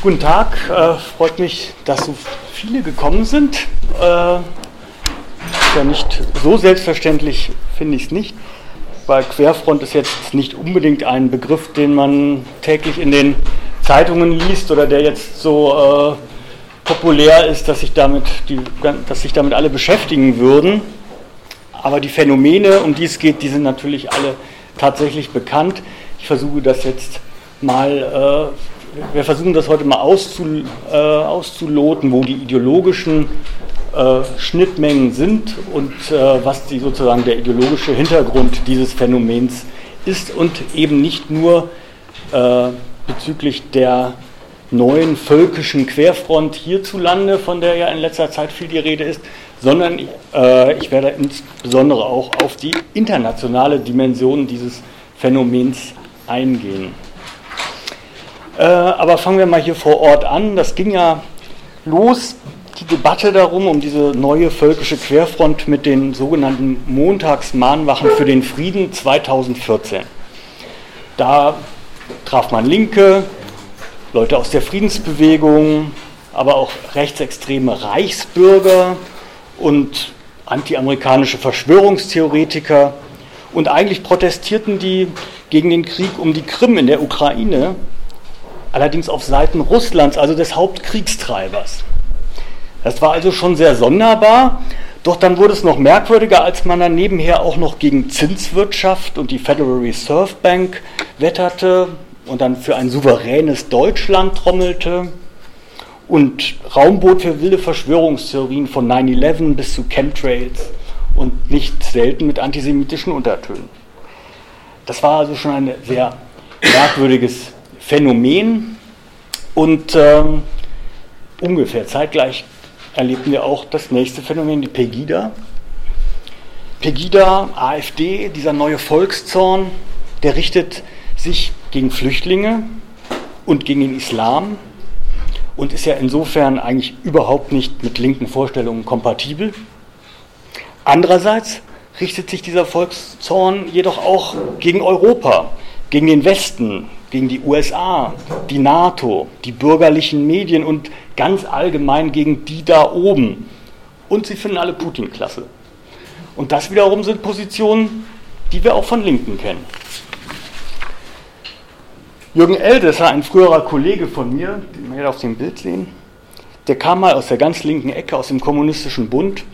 Guten Tag, äh, freut mich, dass so viele gekommen sind. Äh, ja nicht so selbstverständlich, finde ich es nicht, weil Querfront ist jetzt nicht unbedingt ein Begriff, den man täglich in den Zeitungen liest oder der jetzt so äh, populär ist, dass sich, damit die, dass sich damit alle beschäftigen würden. Aber die Phänomene, um die es geht, die sind natürlich alle tatsächlich bekannt. Ich versuche das jetzt mal äh, wir versuchen das heute mal auszu, äh, auszuloten, wo die ideologischen äh, Schnittmengen sind und äh, was die, sozusagen der ideologische Hintergrund dieses Phänomens ist und eben nicht nur äh, bezüglich der neuen völkischen Querfront hierzulande, von der ja in letzter Zeit viel die Rede ist, sondern äh, ich werde insbesondere auch auf die internationale Dimension dieses Phänomens eingehen. Äh, aber fangen wir mal hier vor Ort an. Das ging ja los, die Debatte darum, um diese neue völkische Querfront mit den sogenannten Montagsmahnwachen für den Frieden 2014. Da traf man Linke, Leute aus der Friedensbewegung, aber auch rechtsextreme Reichsbürger und antiamerikanische Verschwörungstheoretiker. Und eigentlich protestierten die gegen den Krieg um die Krim in der Ukraine allerdings auf Seiten Russlands, also des Hauptkriegstreibers. Das war also schon sehr sonderbar, doch dann wurde es noch merkwürdiger, als man dann nebenher auch noch gegen Zinswirtschaft und die Federal Reserve Bank wetterte und dann für ein souveränes Deutschland trommelte und Raumbot für wilde Verschwörungstheorien von 9-11 bis zu Chemtrails und nicht selten mit antisemitischen Untertönen. Das war also schon ein sehr merkwürdiges Phänomen und äh, ungefähr zeitgleich erlebten wir auch das nächste Phänomen, die Pegida. Pegida, AfD, dieser neue Volkszorn, der richtet sich gegen Flüchtlinge und gegen den Islam und ist ja insofern eigentlich überhaupt nicht mit linken Vorstellungen kompatibel. Andererseits richtet sich dieser Volkszorn jedoch auch gegen Europa, gegen den Westen, gegen die USA, die NATO, die bürgerlichen Medien und ganz allgemein gegen die da oben. Und sie finden alle Putin klasse. Und das wiederum sind Positionen, die wir auch von Linken kennen. Jürgen Eldesser, ein früherer Kollege von mir, den wir hier auf dem Bild sehen, der kam mal aus der ganz linken Ecke, aus dem Kommunistischen Bund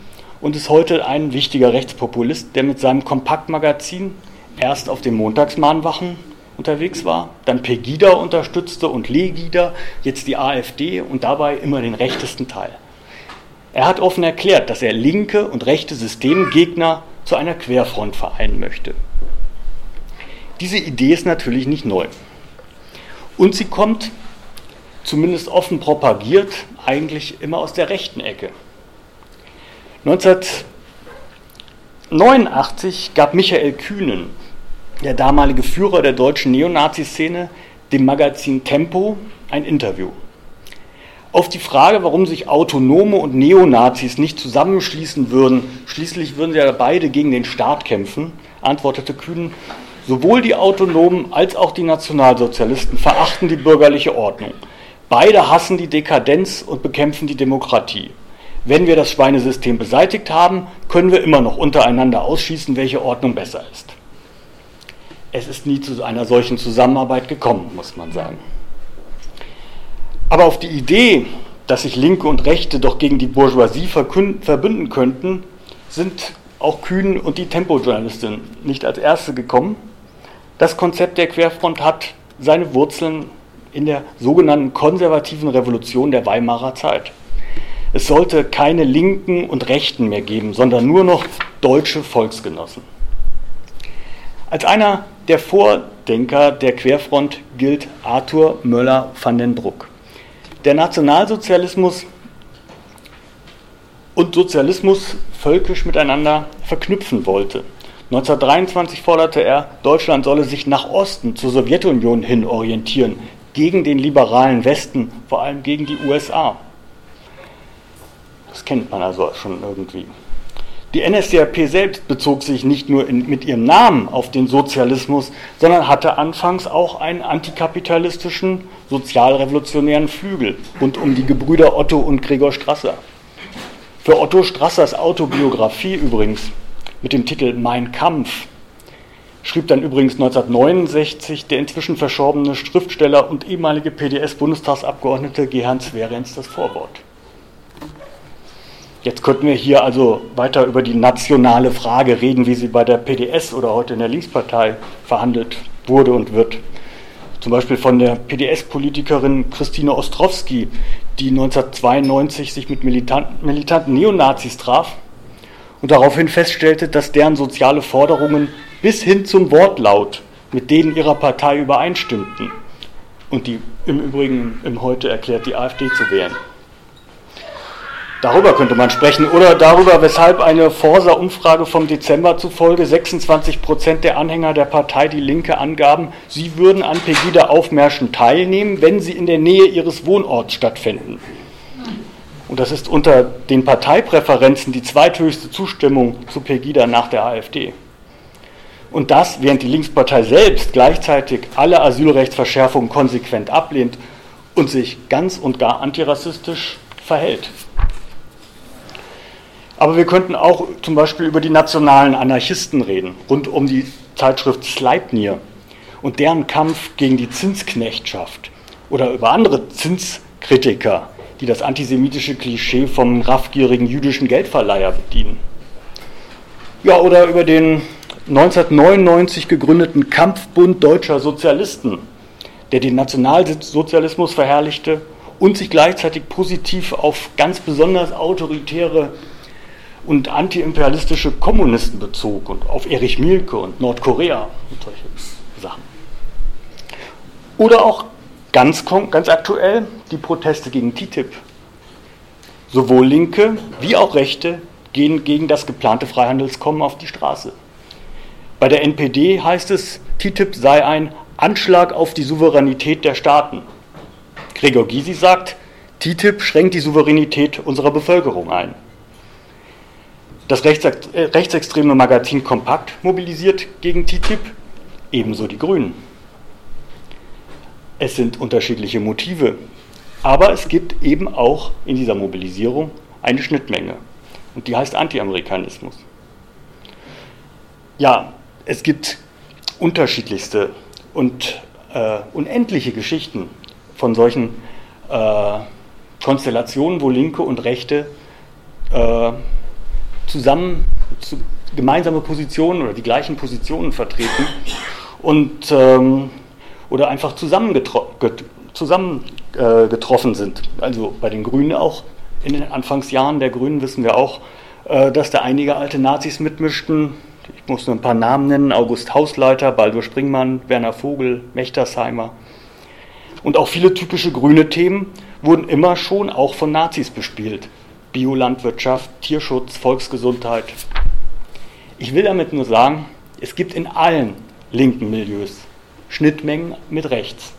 und ist heute ein wichtiger Rechtspopulist, der mit seinem Kompaktmagazin erst auf den Montagsmahnwachen unterwegs war, dann Pegida unterstützte und Legida, jetzt die AfD und dabei immer den rechtesten Teil. Er hat offen erklärt, dass er linke und rechte Systemgegner zu einer Querfront vereinen möchte. Diese Idee ist natürlich nicht neu. Und sie kommt, zumindest offen propagiert, eigentlich immer aus der rechten Ecke. 1989 gab Michael Kühnen der damalige Führer der deutschen Neonazi-Szene, dem Magazin Tempo ein Interview. Auf die Frage, warum sich Autonome und Neonazis nicht zusammenschließen würden, schließlich würden sie ja beide gegen den Staat kämpfen, antwortete Kühn, sowohl die Autonomen als auch die Nationalsozialisten verachten die bürgerliche Ordnung. Beide hassen die Dekadenz und bekämpfen die Demokratie. Wenn wir das Schweinesystem beseitigt haben, können wir immer noch untereinander ausschließen, welche Ordnung besser ist es ist nie zu einer solchen Zusammenarbeit gekommen, muss man sagen. Aber auf die Idee, dass sich Linke und Rechte doch gegen die Bourgeoisie verbünden könnten, sind auch Kühn und die Tempo-Journalistin nicht als erste gekommen. Das Konzept der Querfront hat seine Wurzeln in der sogenannten konservativen Revolution der Weimarer Zeit. Es sollte keine Linken und Rechten mehr geben, sondern nur noch deutsche Volksgenossen. Als einer der Vordenker der Querfront gilt Arthur Möller van den Bruck. Der Nationalsozialismus und Sozialismus völkisch miteinander verknüpfen wollte. 1923 forderte er, Deutschland solle sich nach Osten zur Sowjetunion hin orientieren, gegen den liberalen Westen, vor allem gegen die USA. Das kennt man also schon irgendwie. Die NSDAP selbst bezog sich nicht nur in, mit ihrem Namen auf den Sozialismus, sondern hatte anfangs auch einen antikapitalistischen, sozialrevolutionären Flügel rund um die Gebrüder Otto und Gregor Strasser. Für Otto Strassers Autobiografie übrigens mit dem Titel Mein Kampf schrieb dann übrigens 1969 der inzwischen verschorbene Schriftsteller und ehemalige PDS-Bundestagsabgeordnete Gerhard Sverenz das Vorwort. Jetzt könnten wir hier also weiter über die nationale Frage reden, wie sie bei der PDS oder heute in der Linkspartei verhandelt wurde und wird. Zum Beispiel von der PDS-Politikerin Christine Ostrowski, die 1992 sich mit militanten, militanten Neonazis traf und daraufhin feststellte, dass deren soziale Forderungen bis hin zum Wortlaut mit denen ihrer Partei übereinstimmten und die im Übrigen im Heute erklärt, die AfD zu wählen. Darüber könnte man sprechen oder darüber, weshalb eine Forsa-Umfrage vom Dezember zufolge 26 Prozent der Anhänger der Partei Die Linke angaben, sie würden an Pegida-Aufmärschen teilnehmen, wenn sie in der Nähe ihres Wohnorts stattfinden. Und das ist unter den Parteipräferenzen die zweithöchste Zustimmung zu Pegida nach der AfD. Und das, während die Linkspartei selbst gleichzeitig alle Asylrechtsverschärfungen konsequent ablehnt und sich ganz und gar antirassistisch verhält. Aber wir könnten auch zum Beispiel über die nationalen Anarchisten reden, rund um die Zeitschrift Sleipnir und deren Kampf gegen die Zinsknechtschaft oder über andere Zinskritiker, die das antisemitische Klischee vom raffgierigen jüdischen Geldverleiher bedienen. Ja, oder über den 1999 gegründeten Kampfbund deutscher Sozialisten, der den Nationalsozialismus verherrlichte und sich gleichzeitig positiv auf ganz besonders autoritäre und antiimperialistische Kommunisten bezog und auf Erich Mielke und Nordkorea und solche Sachen. Oder auch ganz, ganz aktuell die Proteste gegen TTIP. Sowohl Linke wie auch Rechte gehen gegen das geplante Freihandelskommen auf die Straße. Bei der NPD heißt es, TTIP sei ein Anschlag auf die Souveränität der Staaten. Gregor Gysi sagt, TTIP schränkt die Souveränität unserer Bevölkerung ein. Das rechtsextreme Magazin Kompakt mobilisiert gegen TTIP, ebenso die Grünen. Es sind unterschiedliche Motive, aber es gibt eben auch in dieser Mobilisierung eine Schnittmenge und die heißt Anti-Amerikanismus. Ja, es gibt unterschiedlichste und äh, unendliche Geschichten von solchen äh, Konstellationen, wo Linke und Rechte äh, zusammen zu, gemeinsame Positionen oder die gleichen Positionen vertreten und ähm, oder einfach zusammengetroffen zusammen, äh, sind. Also bei den Grünen auch in den Anfangsjahren der Grünen wissen wir auch, äh, dass da einige alte Nazis mitmischten. Ich muss nur ein paar Namen nennen: August Hausleiter, Baldur Springmann, Werner Vogel, Mechtersheimer. Und auch viele typische grüne Themen wurden immer schon auch von Nazis bespielt. Biolandwirtschaft, Tierschutz, Volksgesundheit. Ich will damit nur sagen, es gibt in allen linken Milieus Schnittmengen mit rechts.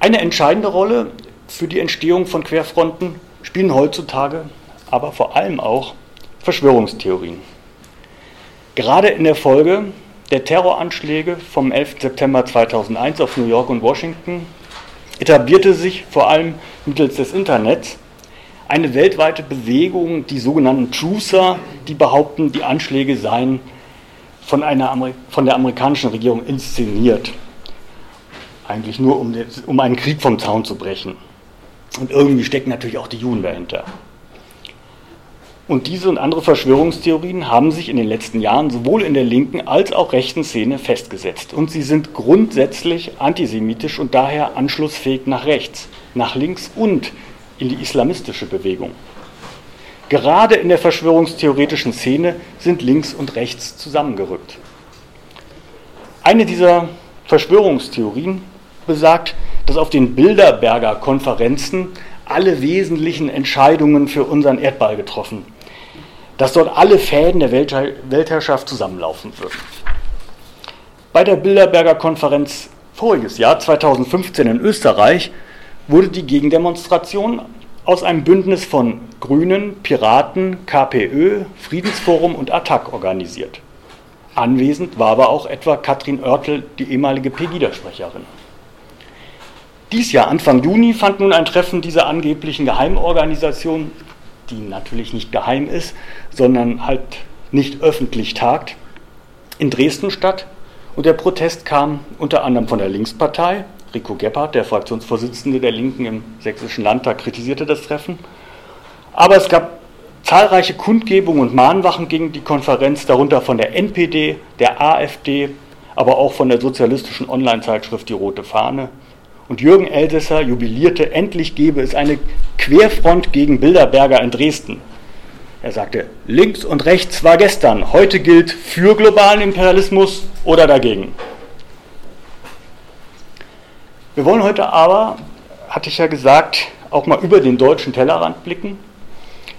Eine entscheidende Rolle für die Entstehung von Querfronten spielen heutzutage aber vor allem auch Verschwörungstheorien. Gerade in der Folge der Terroranschläge vom 11. September 2001 auf New York und Washington etablierte sich vor allem mittels des Internets eine weltweite Bewegung, die sogenannten Truther, die behaupten, die Anschläge seien von, einer von der amerikanischen Regierung inszeniert. Eigentlich nur, um, den, um einen Krieg vom Zaun zu brechen. Und irgendwie stecken natürlich auch die Juden dahinter. Und diese und andere Verschwörungstheorien haben sich in den letzten Jahren sowohl in der linken als auch rechten Szene festgesetzt. Und sie sind grundsätzlich antisemitisch und daher anschlussfähig nach rechts, nach links und in die islamistische Bewegung. Gerade in der verschwörungstheoretischen Szene sind links und rechts zusammengerückt. Eine dieser Verschwörungstheorien besagt, dass auf den Bilderberger Konferenzen alle wesentlichen Entscheidungen für unseren Erdball getroffen dass dort alle Fäden der Weltherrschaft zusammenlaufen würden. Bei der Bilderberger Konferenz voriges Jahr, 2015 in Österreich, wurde die Gegendemonstration aus einem Bündnis von Grünen, Piraten, KPÖ, Friedensforum und Attac organisiert. Anwesend war aber auch etwa Katrin Oertel, die ehemalige Pegida-Sprecherin. Dies Jahr, Anfang Juni, fand nun ein Treffen dieser angeblichen Geheimorganisation, die natürlich nicht geheim ist, sondern halt nicht öffentlich tagt, in Dresden statt. Und der Protest kam unter anderem von der Linkspartei. Rico Gebhardt, der Fraktionsvorsitzende der Linken im Sächsischen Landtag, kritisierte das Treffen. Aber es gab zahlreiche Kundgebungen und Mahnwachen gegen die Konferenz, darunter von der NPD, der AfD, aber auch von der sozialistischen Online-Zeitschrift Die Rote Fahne. Und Jürgen Elsässer jubilierte, endlich gebe es eine Querfront gegen Bilderberger in Dresden. Er sagte, links und rechts war gestern, heute gilt für globalen Imperialismus oder dagegen. Wir wollen heute aber, hatte ich ja gesagt, auch mal über den deutschen Tellerrand blicken.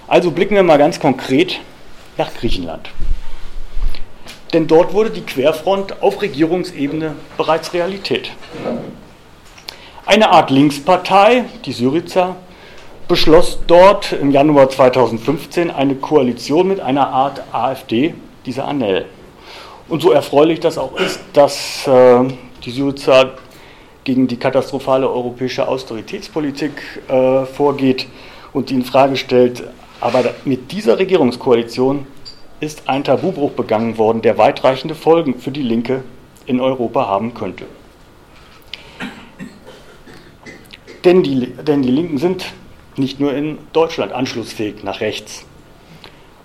Also blicken wir mal ganz konkret nach Griechenland. Denn dort wurde die Querfront auf Regierungsebene bereits Realität. Eine Art Linkspartei, die Syriza, beschloss dort im Januar 2015 eine Koalition mit einer Art AfD, dieser Anel. Und so erfreulich das auch ist, dass äh, die Syriza gegen die katastrophale europäische Austeritätspolitik äh, vorgeht und die in Frage stellt, aber mit dieser Regierungskoalition ist ein Tabubruch begangen worden, der weitreichende Folgen für die Linke in Europa haben könnte. Denn die, denn die Linken sind nicht nur in Deutschland anschlussfähig nach rechts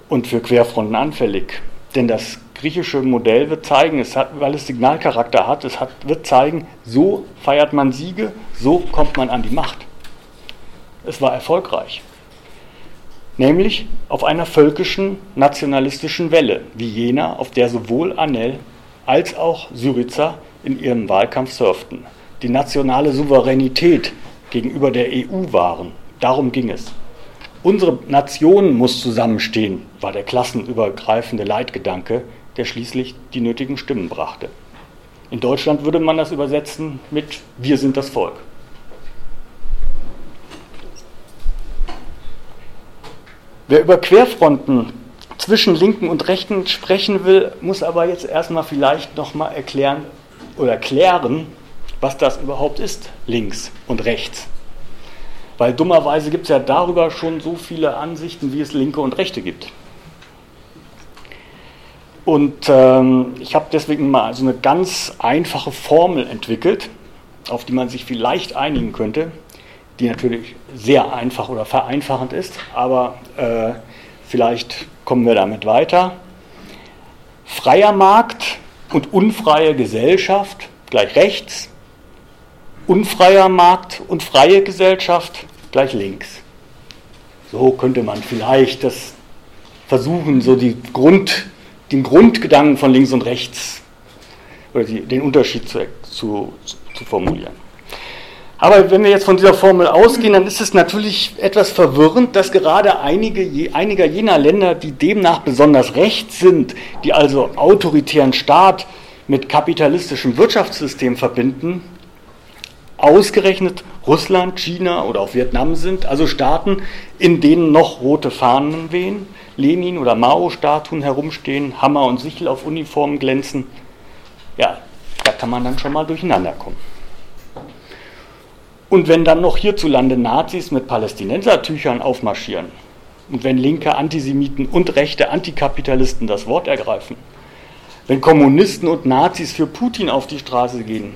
und für Querfronten anfällig. Denn das griechische Modell wird zeigen, es hat, weil es Signalcharakter hat, es hat, wird zeigen, so feiert man Siege, so kommt man an die Macht. Es war erfolgreich. Nämlich auf einer völkischen, nationalistischen Welle, wie jener, auf der sowohl Anel als auch Syriza in ihrem Wahlkampf surften. Die nationale Souveränität gegenüber der EU waren. Darum ging es. Unsere Nation muss zusammenstehen, war der klassenübergreifende Leitgedanke, der schließlich die nötigen Stimmen brachte. In Deutschland würde man das übersetzen mit Wir sind das Volk. Wer über Querfronten zwischen Linken und Rechten sprechen will, muss aber jetzt erstmal vielleicht nochmal erklären oder klären, was das überhaupt ist, links und rechts. Weil dummerweise gibt es ja darüber schon so viele Ansichten, wie es Linke und Rechte gibt. Und ähm, ich habe deswegen mal so eine ganz einfache Formel entwickelt, auf die man sich vielleicht einigen könnte, die natürlich sehr einfach oder vereinfachend ist, aber äh, vielleicht kommen wir damit weiter. Freier Markt und unfreie Gesellschaft gleich rechts, unfreier Markt und freie Gesellschaft gleich links. So könnte man vielleicht das versuchen, so Grund, den Grundgedanken von links und rechts oder die, den Unterschied zu, zu, zu formulieren. Aber wenn wir jetzt von dieser Formel ausgehen, dann ist es natürlich etwas verwirrend, dass gerade einige, einiger jener Länder, die demnach besonders rechts sind, die also autoritären Staat mit kapitalistischem Wirtschaftssystem verbinden, ausgerechnet Russland, China oder auch Vietnam sind, also Staaten, in denen noch rote Fahnen wehen, Lenin- oder Mao-Statuen herumstehen, Hammer und Sichel auf Uniformen glänzen. Ja, da kann man dann schon mal durcheinander kommen. Und wenn dann noch hierzulande Nazis mit Palästinensertüchern aufmarschieren und wenn linke Antisemiten und rechte Antikapitalisten das Wort ergreifen, wenn Kommunisten und Nazis für Putin auf die Straße gehen,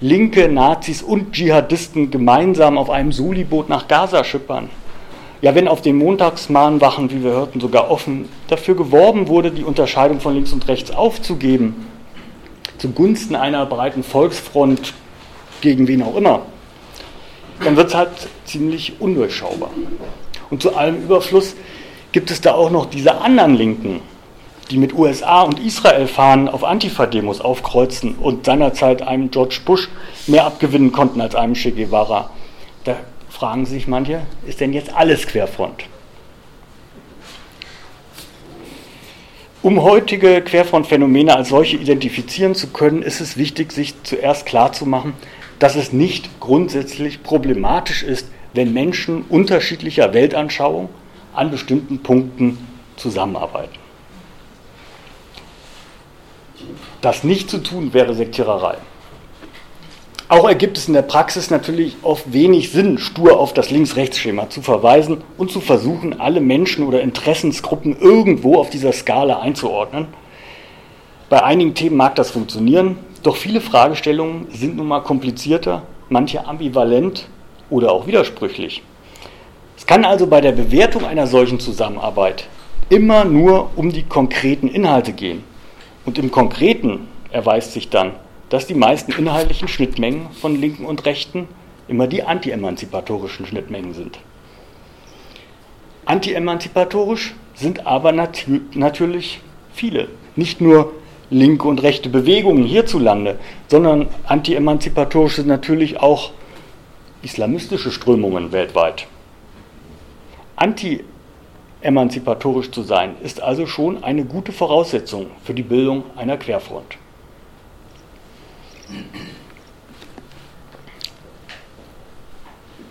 linke Nazis und Dschihadisten gemeinsam auf einem Suliboot nach Gaza schippern. Ja, wenn auf den Montagsmahnwachen, wie wir hörten, sogar offen dafür geworben wurde, die Unterscheidung von links und rechts aufzugeben, zugunsten einer breiten Volksfront gegen wen auch immer, dann wird es halt ziemlich undurchschaubar. Und zu allem Überfluss gibt es da auch noch diese anderen Linken, die mit USA und Israel-Fahnen auf Antifa-Demos aufkreuzen und seinerzeit einem George Bush mehr abgewinnen konnten als einem Che Guevara. Da fragen sich manche, ist denn jetzt alles Querfront? Um heutige Querfrontphänomene als solche identifizieren zu können, ist es wichtig, sich zuerst klarzumachen, dass es nicht grundsätzlich problematisch ist, wenn Menschen unterschiedlicher Weltanschauung an bestimmten Punkten zusammenarbeiten. Das nicht zu tun wäre Sektiererei. Auch ergibt es in der Praxis natürlich oft wenig Sinn, stur auf das Links-Rechts-Schema zu verweisen und zu versuchen, alle Menschen oder Interessensgruppen irgendwo auf dieser Skala einzuordnen. Bei einigen Themen mag das funktionieren, doch viele Fragestellungen sind nun mal komplizierter, manche ambivalent oder auch widersprüchlich. Es kann also bei der Bewertung einer solchen Zusammenarbeit immer nur um die konkreten Inhalte gehen. Und im Konkreten erweist sich dann, dass die meisten inhaltlichen Schnittmengen von Linken und Rechten immer die anti-emanzipatorischen Schnittmengen sind. Anti-emanzipatorisch sind aber natür natürlich viele. Nicht nur linke und rechte Bewegungen hierzulande, sondern anti-emanzipatorisch sind natürlich auch islamistische Strömungen weltweit. Anti-emanzipatorisch zu sein ist also schon eine gute Voraussetzung für die Bildung einer Querfront.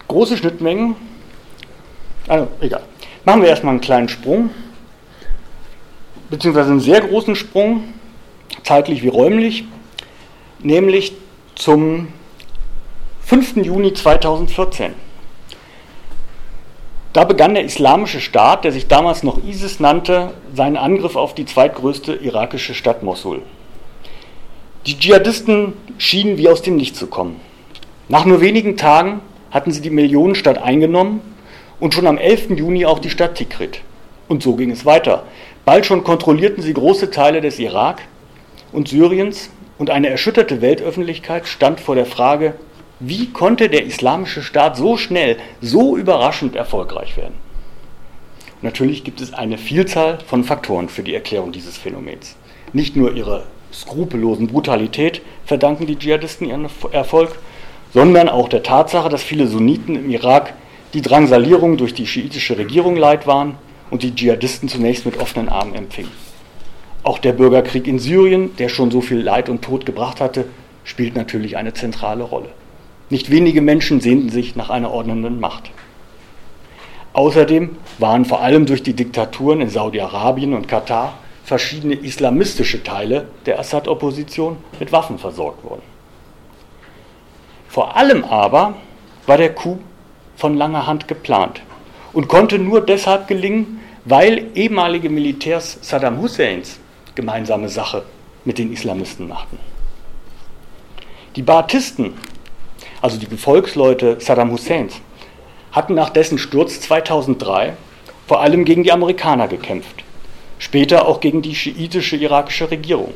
Große Schnittmengen, also egal. Machen wir erstmal einen kleinen Sprung, beziehungsweise einen sehr großen Sprung, zeitlich wie räumlich, nämlich zum 5. Juni 2014. Da begann der Islamische Staat, der sich damals noch ISIS nannte, seinen Angriff auf die zweitgrößte irakische Stadt Mosul. Die Dschihadisten schienen wie aus dem Nichts zu kommen. Nach nur wenigen Tagen hatten sie die Millionenstadt eingenommen und schon am 11. Juni auch die Stadt Tikrit. Und so ging es weiter. Bald schon kontrollierten sie große Teile des Irak und Syriens und eine erschütterte Weltöffentlichkeit stand vor der Frage, wie konnte der islamische Staat so schnell, so überraschend erfolgreich werden? natürlich gibt es eine Vielzahl von Faktoren für die Erklärung dieses Phänomens. Nicht nur ihre skrupellosen Brutalität verdanken die Dschihadisten ihren Erfolg, sondern auch der Tatsache, dass viele Sunniten im Irak die Drangsalierung durch die schiitische Regierung leid waren und die Dschihadisten zunächst mit offenen Armen empfingen. Auch der Bürgerkrieg in Syrien, der schon so viel Leid und Tod gebracht hatte, spielt natürlich eine zentrale Rolle. Nicht wenige Menschen sehnten sich nach einer ordnenden Macht. Außerdem waren vor allem durch die Diktaturen in Saudi-Arabien und Katar verschiedene islamistische Teile der Assad-Opposition mit Waffen versorgt worden. Vor allem aber war der Coup von langer Hand geplant und konnte nur deshalb gelingen, weil ehemalige Militärs Saddam Husseins gemeinsame Sache mit den Islamisten machten. Die Baathisten, also die Gefolgsleute Saddam Husseins, hatten nach dessen Sturz 2003 vor allem gegen die Amerikaner gekämpft später auch gegen die schiitische irakische Regierung.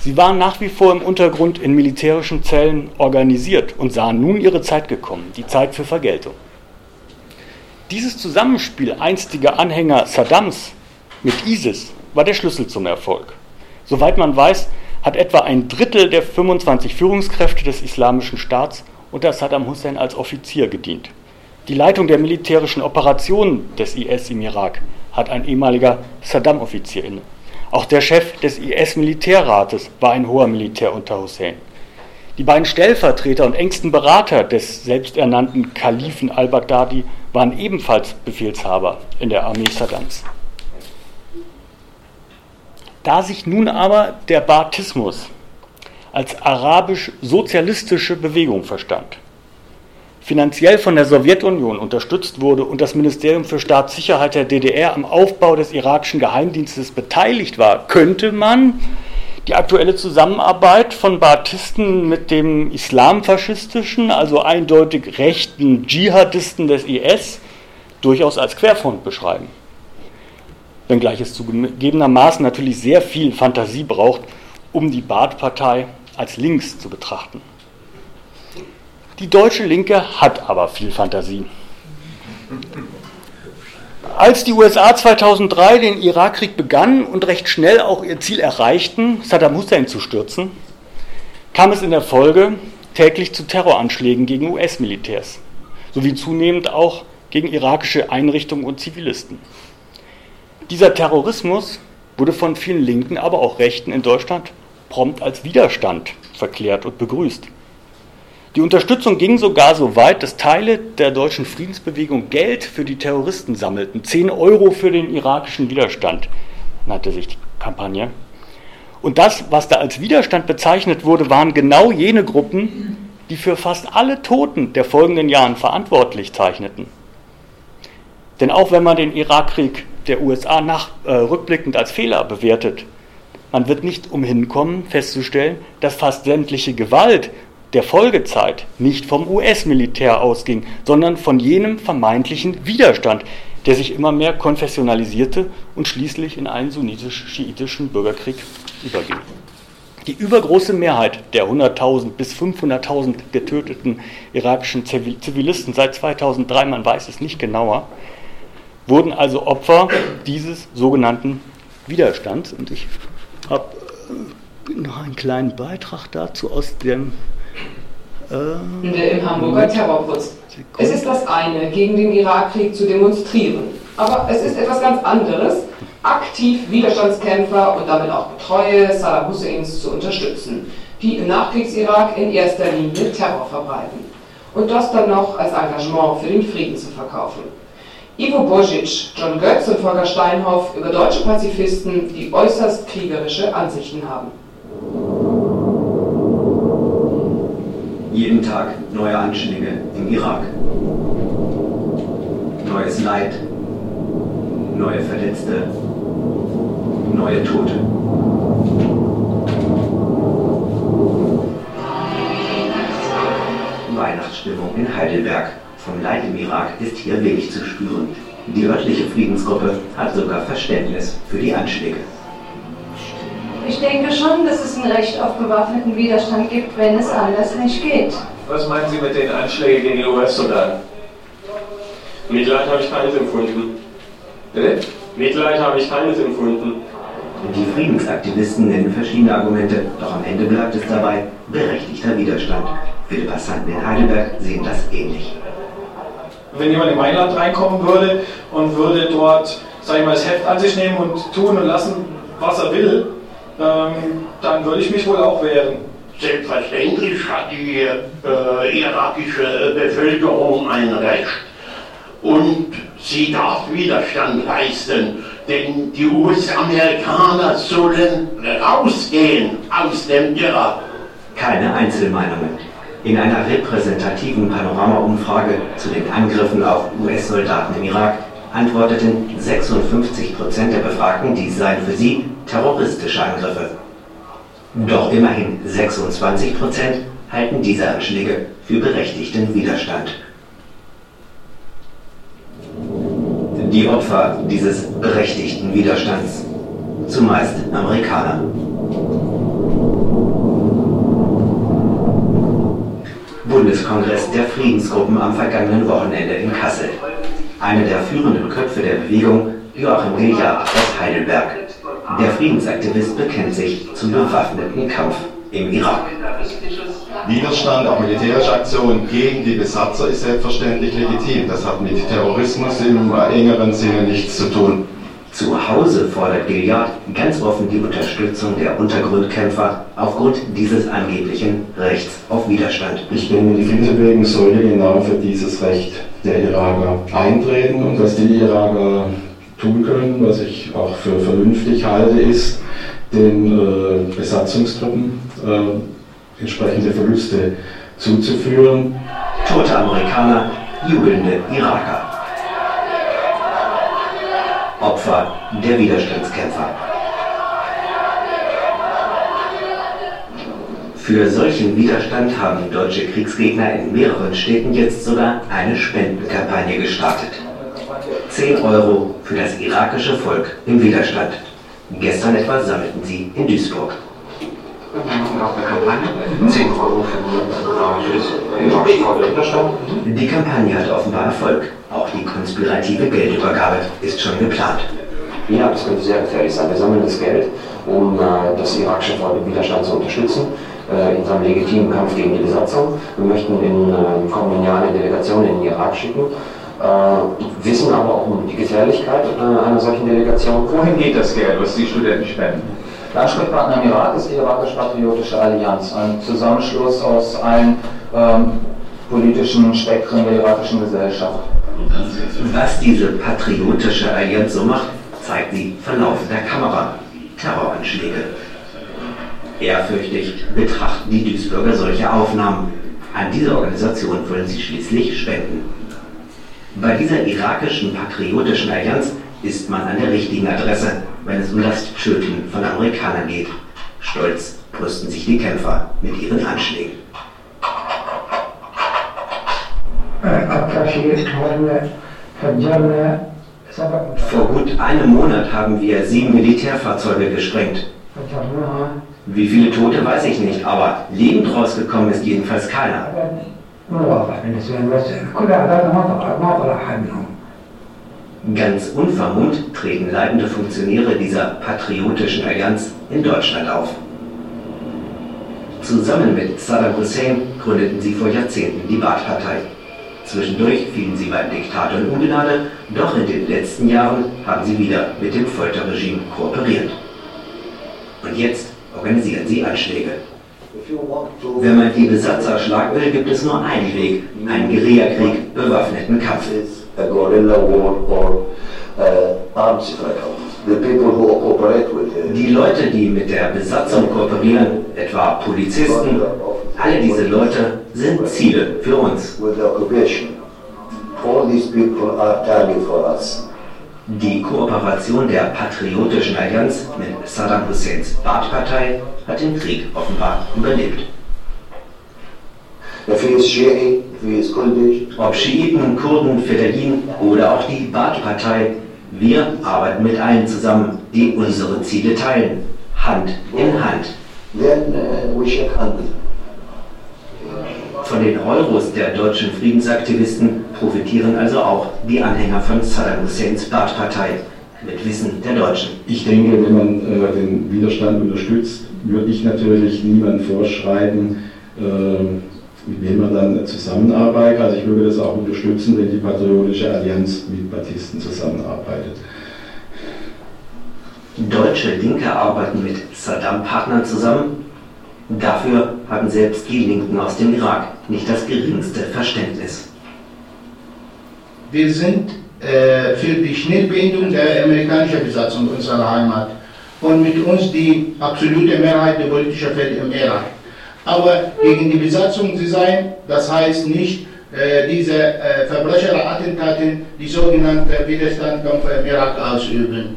Sie waren nach wie vor im Untergrund in militärischen Zellen organisiert und sahen nun ihre Zeit gekommen, die Zeit für Vergeltung. Dieses Zusammenspiel einstiger Anhänger Saddams mit ISIS war der Schlüssel zum Erfolg. Soweit man weiß, hat etwa ein Drittel der 25 Führungskräfte des Islamischen Staats unter Saddam Hussein als Offizier gedient. Die Leitung der militärischen Operationen des IS im Irak hat ein ehemaliger Saddam-Offizier inne. Auch der Chef des IS-Militärrates war ein hoher Militär unter Hussein. Die beiden Stellvertreter und engsten Berater des selbsternannten Kalifen al-Baghdadi waren ebenfalls Befehlshaber in der Armee Saddams. Da sich nun aber der Ba'athismus als arabisch-sozialistische Bewegung verstand, finanziell von der Sowjetunion unterstützt wurde und das Ministerium für Staatssicherheit der DDR am Aufbau des irakischen Geheimdienstes beteiligt war, könnte man die aktuelle Zusammenarbeit von Baathisten mit dem islamfaschistischen, also eindeutig rechten Dschihadisten des IS durchaus als Querfront beschreiben. Wenngleich es zugegebenermaßen natürlich sehr viel Fantasie braucht, um die Baath-Partei als links zu betrachten. Die deutsche Linke hat aber viel Fantasie. Als die USA 2003 den Irakkrieg begannen und recht schnell auch ihr Ziel erreichten, Saddam Hussein zu stürzen, kam es in der Folge täglich zu Terroranschlägen gegen US-Militärs, sowie zunehmend auch gegen irakische Einrichtungen und Zivilisten. Dieser Terrorismus wurde von vielen Linken, aber auch Rechten in Deutschland prompt als Widerstand verklärt und begrüßt. Die Unterstützung ging sogar so weit, dass Teile der deutschen Friedensbewegung Geld für die Terroristen sammelten. 10 Euro für den irakischen Widerstand nannte sich die Kampagne. Und das, was da als Widerstand bezeichnet wurde, waren genau jene Gruppen, die für fast alle Toten der folgenden Jahren verantwortlich zeichneten. Denn auch wenn man den Irakkrieg der USA nach, äh, rückblickend als Fehler bewertet, man wird nicht umhin kommen, festzustellen, dass fast sämtliche Gewalt der Folgezeit nicht vom US-Militär ausging, sondern von jenem vermeintlichen Widerstand, der sich immer mehr konfessionalisierte und schließlich in einen sunnitisch-schiitischen Bürgerkrieg überging. Die übergroße Mehrheit der 100.000 bis 500.000 getöteten irakischen Zivilisten seit 2003, man weiß es nicht genauer, wurden also Opfer dieses sogenannten Widerstands. Und ich habe äh, noch einen kleinen Beitrag dazu aus dem äh, Im Hamburger Terrorputz. Es ist das eine, gegen den Irakkrieg zu demonstrieren. Aber es ist etwas ganz anderes, aktiv Widerstandskämpfer und damit auch Getreue Saddam Husseins zu unterstützen, die im Nachkriegs-Irak in erster Linie Terror verbreiten. Und das dann noch als Engagement für den Frieden zu verkaufen. Ivo Božic, John Götz und Volker Steinhoff über deutsche Pazifisten, die äußerst kriegerische Ansichten haben. Jeden Tag neue Anschläge im Irak. Neues Leid, neue Verletzte, neue Tote. Weihnachtsstimmung in Heidelberg. Vom Leid im Irak ist hier wenig zu spüren. Die örtliche Friedensgruppe hat sogar Verständnis für die Anschläge. Ich denke schon, dass es ein Recht auf bewaffneten Widerstand gibt, wenn es anders nicht geht. Was meinen Sie mit den Anschlägen gegen die US-Soldaten? Mitleid habe ich keines empfunden. Bitte? Mitleid habe ich keines empfunden. Die Friedensaktivisten nennen verschiedene Argumente, doch am Ende bleibt es dabei berechtigter Widerstand. Viele Passanten in Heidelberg sehen das ähnlich. Wenn jemand in mein Land reinkommen würde und würde dort, sag ich mal, das Heft an sich nehmen und tun und lassen, was er will, ähm, dann würde ich mich wohl auch wehren. Selbstverständlich hat die äh, irakische Bevölkerung ein Recht und sie darf Widerstand leisten, denn die US-Amerikaner sollen rausgehen aus dem Irak. Keine Einzelmeinungen. In einer repräsentativen Panorama-Umfrage zu den Angriffen auf US-Soldaten im Irak antworteten 56 Prozent der Befragten, dies seien für sie terroristische Angriffe. Doch immerhin 26 Prozent halten diese Anschläge für berechtigten Widerstand. Die Opfer dieses berechtigten Widerstands, zumeist Amerikaner. Bundeskongress der Friedensgruppen am vergangenen Wochenende in Kassel. Einer der führenden Köpfe der Bewegung, Joachim Gilja aus Heidelberg. Der Friedensaktivist bekennt sich zum bewaffneten Kampf im Irak. Widerstand, auch militärische Aktionen gegen die Besatzer ist selbstverständlich legitim. Das hat mit Terrorismus im engeren Sinne nichts zu tun. Zu Hause fordert Gilead ganz offen die Unterstützung der Untergrundkämpfer aufgrund dieses angeblichen Rechts auf Widerstand. Ich denke, die Friedensbewegung sollte genau für dieses Recht der Iraker eintreten und dass die Iraker tun können, was ich auch für vernünftig halte, ist, den äh, Besatzungstruppen äh, entsprechende Verluste zuzuführen. Tote Amerikaner, jubelnde Iraker. Opfer der Widerstandskämpfer. Für solchen Widerstand haben deutsche Kriegsgegner in mehreren Städten jetzt sogar eine Spendenkampagne gestartet. 10 Euro für das irakische Volk im Widerstand. Gestern etwa sammelten sie in Duisburg. Die Kampagne hat offenbar Erfolg. Auch die konspirative Geldübergabe ist schon geplant. Ja, das könnte sehr gefährlich sein. Wir sammeln das Geld, um äh, das irakische Volk im Widerstand zu unterstützen, äh, in seinem legitimen Kampf gegen die Besatzung. Wir möchten in äh, kommenden Jahren eine Delegation in den Irak schicken äh, wissen aber auch um die Gefährlichkeit äh, einer solchen Delegation. Wohin geht das Geld, was die Studenten spenden? Der Ansprechpartner im Irak ist die Irakisch-Patriotische Allianz, ein Zusammenschluss aus allen ähm, politischen Spektren der irakischen Gesellschaft. Was diese patriotische Allianz so macht, zeigt sie verlaufen der Kamera. Terroranschläge. Ehrfürchtig betrachten die Duisburger solche Aufnahmen. An diese Organisation wollen sie schließlich spenden. Bei dieser irakischen patriotischen Allianz ist man an der richtigen Adresse, wenn es um das Töten von Amerikanern geht. Stolz brüsten sich die Kämpfer mit ihren Anschlägen. Vor gut einem Monat haben wir sieben Militärfahrzeuge gesprengt. Wie viele Tote weiß ich nicht, aber lebend rausgekommen ist jedenfalls keiner. Ganz unvermummt treten leitende Funktionäre dieser patriotischen Allianz in Deutschland auf. Zusammen mit Saddam Hussein gründeten sie vor Jahrzehnten die Baath-Partei. Zwischendurch fielen sie beim Diktator in Ungnade, doch in den letzten Jahren haben sie wieder mit dem Folterregime kooperiert. Und jetzt organisieren sie Anschläge. Wenn man die Besatzer schlagen will, gibt es nur einen Weg, einen Guerillakrieg, bewaffneten Kampf. Die Leute, die mit der Besatzung kooperieren, etwa Polizisten, alle diese Leute sind Ziele für uns. Die Kooperation der Patriotischen Allianz mit Saddam Husseins Baath-Partei hat den Krieg offenbar überlebt. Ob Schiiten, Kurden, Fedayeen oder auch die Baath-Partei, wir arbeiten mit allen zusammen, die unsere Ziele teilen, Hand in Hand. Von den Euros der deutschen Friedensaktivisten profitieren also auch die Anhänger von Saddam Husseins Baath-Partei mit Wissen der Deutschen. Ich denke, wenn man äh, den Widerstand unterstützt, würde ich natürlich niemand vorschreiben, äh, mit wem man dann zusammenarbeitet. Also ich würde das auch unterstützen, wenn die Patriotische Allianz mit Baptisten zusammenarbeitet. Deutsche Linke arbeiten mit Saddam-Partnern zusammen. Dafür haben selbst die Linken aus dem Irak nicht das geringste Verständnis. Wir sind äh, für die Schnellbeendung der amerikanischen Besatzung unserer Heimat und mit uns die absolute Mehrheit der politischen Fälle im Irak. Aber gegen die Besatzung zu sein, das heißt nicht, äh, diese äh, Verbrecherattentate, die sogenannte Widerstandskampf im Irak ausüben.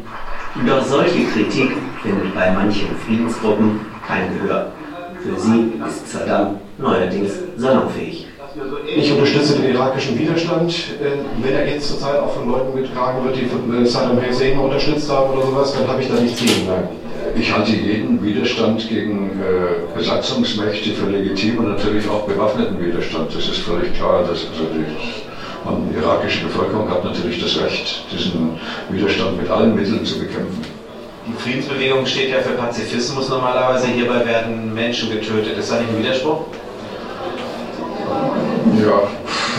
Doch solche Kritik findet bei manchen Friedensgruppen kein Gehör. Für sie ist Saddam neuerdings salonfähig. Ich unterstütze den irakischen Widerstand. Äh, wenn er jetzt zurzeit auch von Leuten getragen wird, die Saddam Hussein unterstützt haben oder sowas, dann habe ich da nichts gegen. Nein. Ich halte jeden Widerstand gegen äh, Besatzungsmächte für legitim und natürlich auch bewaffneten Widerstand. Das ist völlig klar. Dass, also die, die irakische Bevölkerung hat natürlich das Recht, diesen Widerstand mit allen Mitteln zu bekämpfen. Die Friedensbewegung steht ja für Pazifismus normalerweise. Hierbei werden Menschen getötet. Ist da nicht ein Widerspruch? Ja,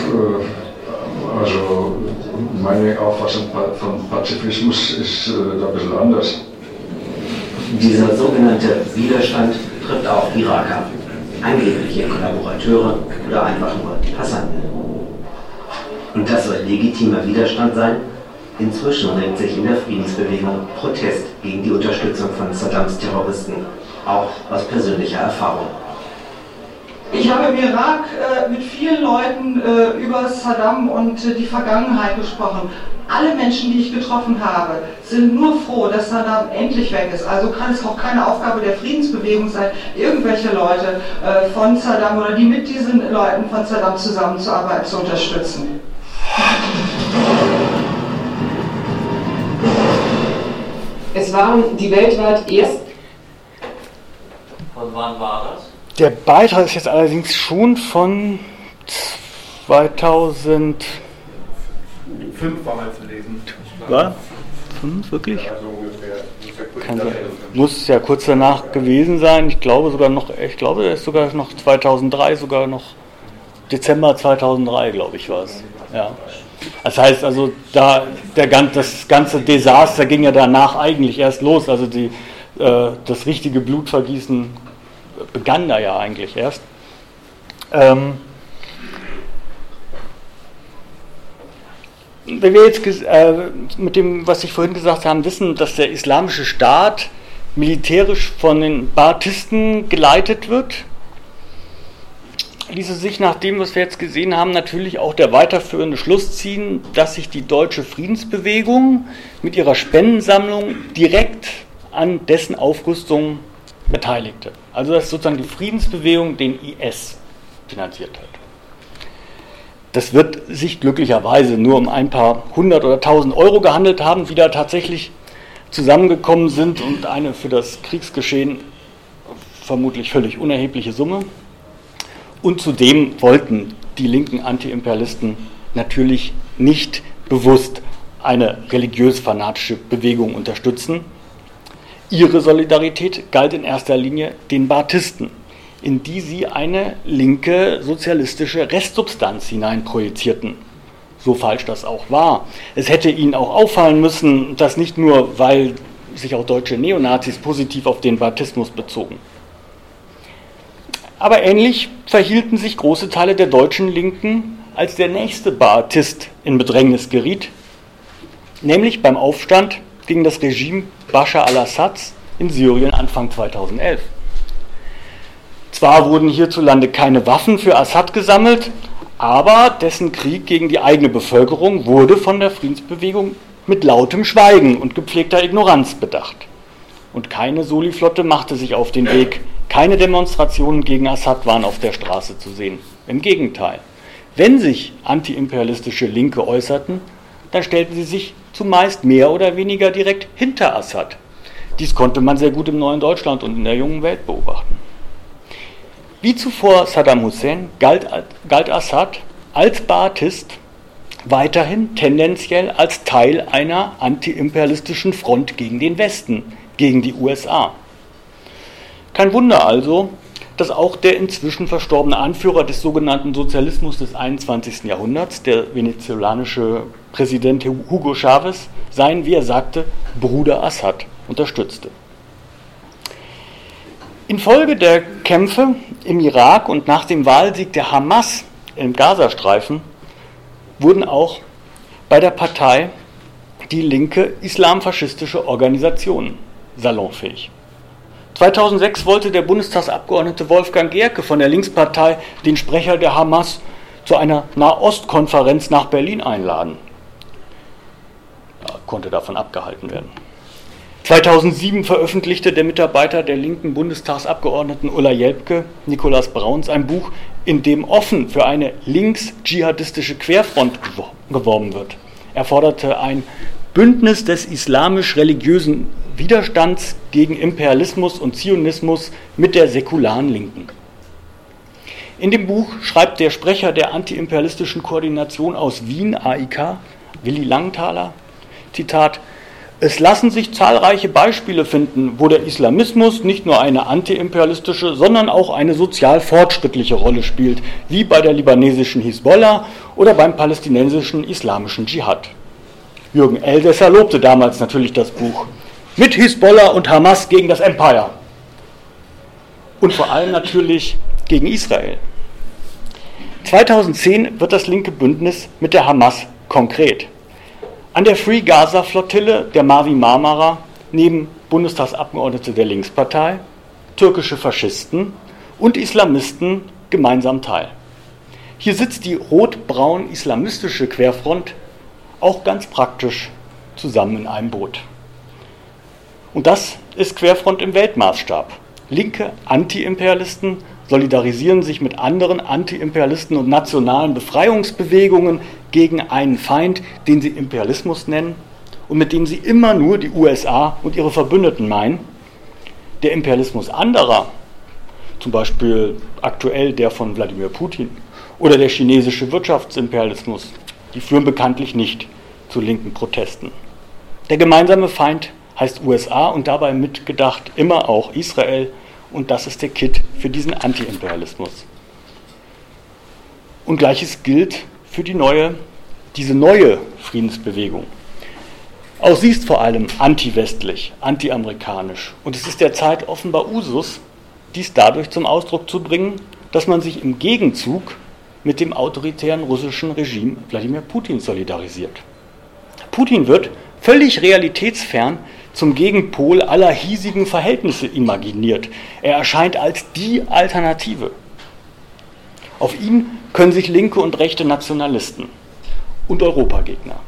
äh, also meine Auffassung von Pazifismus ist äh, da ein bisschen anders. Dieser sogenannte Widerstand trifft auch Iraker, angebliche Kollaborateure oder einfach nur Passanten. Und das soll legitimer Widerstand sein? Inzwischen regt sich in der Friedensbewegung Protest gegen die Unterstützung von Saddams Terroristen, auch aus persönlicher Erfahrung. Ich habe im Irak äh, mit vielen Leuten äh, über Saddam und äh, die Vergangenheit gesprochen. Alle Menschen, die ich getroffen habe, sind nur froh, dass Saddam endlich weg ist. Also kann es auch keine Aufgabe der Friedensbewegung sein, irgendwelche Leute äh, von Saddam oder die mit diesen Leuten von Saddam zusammenzuarbeiten, zu unterstützen. Es waren die weltweit erst. Von wann war das? Der Beitrag ist jetzt allerdings schon von 2005 war mal zu lesen. War? Fünf, wirklich? Ja, so ungefähr. Sein. Muss ja kurz danach gewesen sein. Ich glaube sogar noch, ich glaube, er ist sogar noch 2003, sogar noch Dezember 2003, glaube ich, war es. Ja. Das heißt also, da der, das ganze Desaster ging ja danach eigentlich erst los. Also die, äh, das richtige Blutvergießen begann da ja eigentlich erst. Ähm, wenn wir jetzt äh, mit dem, was ich vorhin gesagt habe, wissen, dass der islamische Staat militärisch von den Baathisten geleitet wird, ließe sich nach dem, was wir jetzt gesehen haben, natürlich auch der weiterführende Schluss ziehen, dass sich die deutsche Friedensbewegung mit ihrer Spendensammlung direkt an dessen Aufrüstung beteiligte. Also dass sozusagen die Friedensbewegung den IS finanziert hat. Das wird sich glücklicherweise nur um ein paar hundert oder tausend Euro gehandelt haben, die da tatsächlich zusammengekommen sind und eine für das Kriegsgeschehen vermutlich völlig unerhebliche Summe. Und zudem wollten die linken Antiimperialisten natürlich nicht bewusst eine religiös-fanatische Bewegung unterstützen. Ihre Solidarität galt in erster Linie den Baathisten, in die sie eine linke sozialistische Restsubstanz hineinprojizierten. So falsch das auch war. Es hätte ihnen auch auffallen müssen, dass nicht nur, weil sich auch deutsche Neonazis positiv auf den Baptismus bezogen. Aber ähnlich verhielten sich große Teile der deutschen Linken, als der nächste Baathist in Bedrängnis geriet, nämlich beim Aufstand gegen das Regime Bashar al-Assads in Syrien Anfang 2011. Zwar wurden hierzulande keine Waffen für Assad gesammelt, aber dessen Krieg gegen die eigene Bevölkerung wurde von der Friedensbewegung mit lautem Schweigen und gepflegter Ignoranz bedacht. Und keine Soli-Flotte machte sich auf den Weg, keine Demonstrationen gegen Assad waren auf der Straße zu sehen. Im Gegenteil. Wenn sich antiimperialistische Linke äußerten, dann stellten sie sich zumeist mehr oder weniger direkt hinter Assad. Dies konnte man sehr gut im neuen Deutschland und in der jungen Welt beobachten. Wie zuvor Saddam Hussein galt, galt Assad als Baathist weiterhin tendenziell als Teil einer antiimperialistischen Front gegen den Westen, gegen die USA. Kein Wunder also, dass auch der inzwischen verstorbene Anführer des sogenannten Sozialismus des 21. Jahrhunderts, der venezolanische Präsident Hugo Chavez, seinen, wie er sagte, Bruder Assad unterstützte. Infolge der Kämpfe im Irak und nach dem Wahlsieg der Hamas im Gazastreifen wurden auch bei der Partei die linke islamfaschistische Organisationen salonfähig. 2006 wollte der Bundestagsabgeordnete Wolfgang Gerke von der Linkspartei den Sprecher der Hamas zu einer Nahostkonferenz nach Berlin einladen. Er konnte davon abgehalten werden. 2007 veröffentlichte der Mitarbeiter der linken Bundestagsabgeordneten Ulla Jelpke, Nikolaus Brauns, ein Buch, in dem offen für eine links-dschihadistische Querfront geworben wird. Er forderte ein Bündnis des islamisch-religiösen Widerstands gegen Imperialismus und Zionismus mit der säkularen Linken. In dem Buch schreibt der Sprecher der antiimperialistischen Koordination aus Wien, AIK, Willi Langthaler, Zitat, es lassen sich zahlreiche Beispiele finden, wo der Islamismus nicht nur eine antiimperialistische, sondern auch eine sozial fortschrittliche Rolle spielt, wie bei der libanesischen Hisbollah oder beim palästinensischen islamischen Dschihad. Jürgen Eldesser lobte damals natürlich das Buch. Mit Hisbollah und Hamas gegen das Empire. Und vor allem natürlich gegen Israel. 2010 wird das linke Bündnis mit der Hamas konkret. An der Free Gaza Flottille der Mavi Marmara nehmen Bundestagsabgeordnete der Linkspartei, türkische Faschisten und Islamisten gemeinsam teil. Hier sitzt die rot-braun-islamistische Querfront auch ganz praktisch zusammen in einem Boot. Und das ist Querfront im Weltmaßstab. Linke Antiimperialisten solidarisieren sich mit anderen Antiimperialisten und nationalen Befreiungsbewegungen gegen einen Feind, den sie Imperialismus nennen und mit dem sie immer nur die USA und ihre Verbündeten meinen. Der Imperialismus anderer, zum Beispiel aktuell der von Wladimir Putin oder der chinesische Wirtschaftsimperialismus, die führen bekanntlich nicht zu linken Protesten. Der gemeinsame Feind heißt USA und dabei mitgedacht immer auch Israel und das ist der Kit für diesen Antiimperialismus. Und gleiches gilt für die neue, diese neue Friedensbewegung. Auch sie ist vor allem anti-westlich, anti-amerikanisch. Und es ist derzeit offenbar Usus, dies dadurch zum Ausdruck zu bringen, dass man sich im Gegenzug mit dem autoritären russischen Regime Wladimir Putin solidarisiert. Putin wird völlig realitätsfern zum Gegenpol aller hiesigen Verhältnisse imaginiert. Er erscheint als die Alternative. Auf ihn können sich linke und rechte Nationalisten und Europagegner,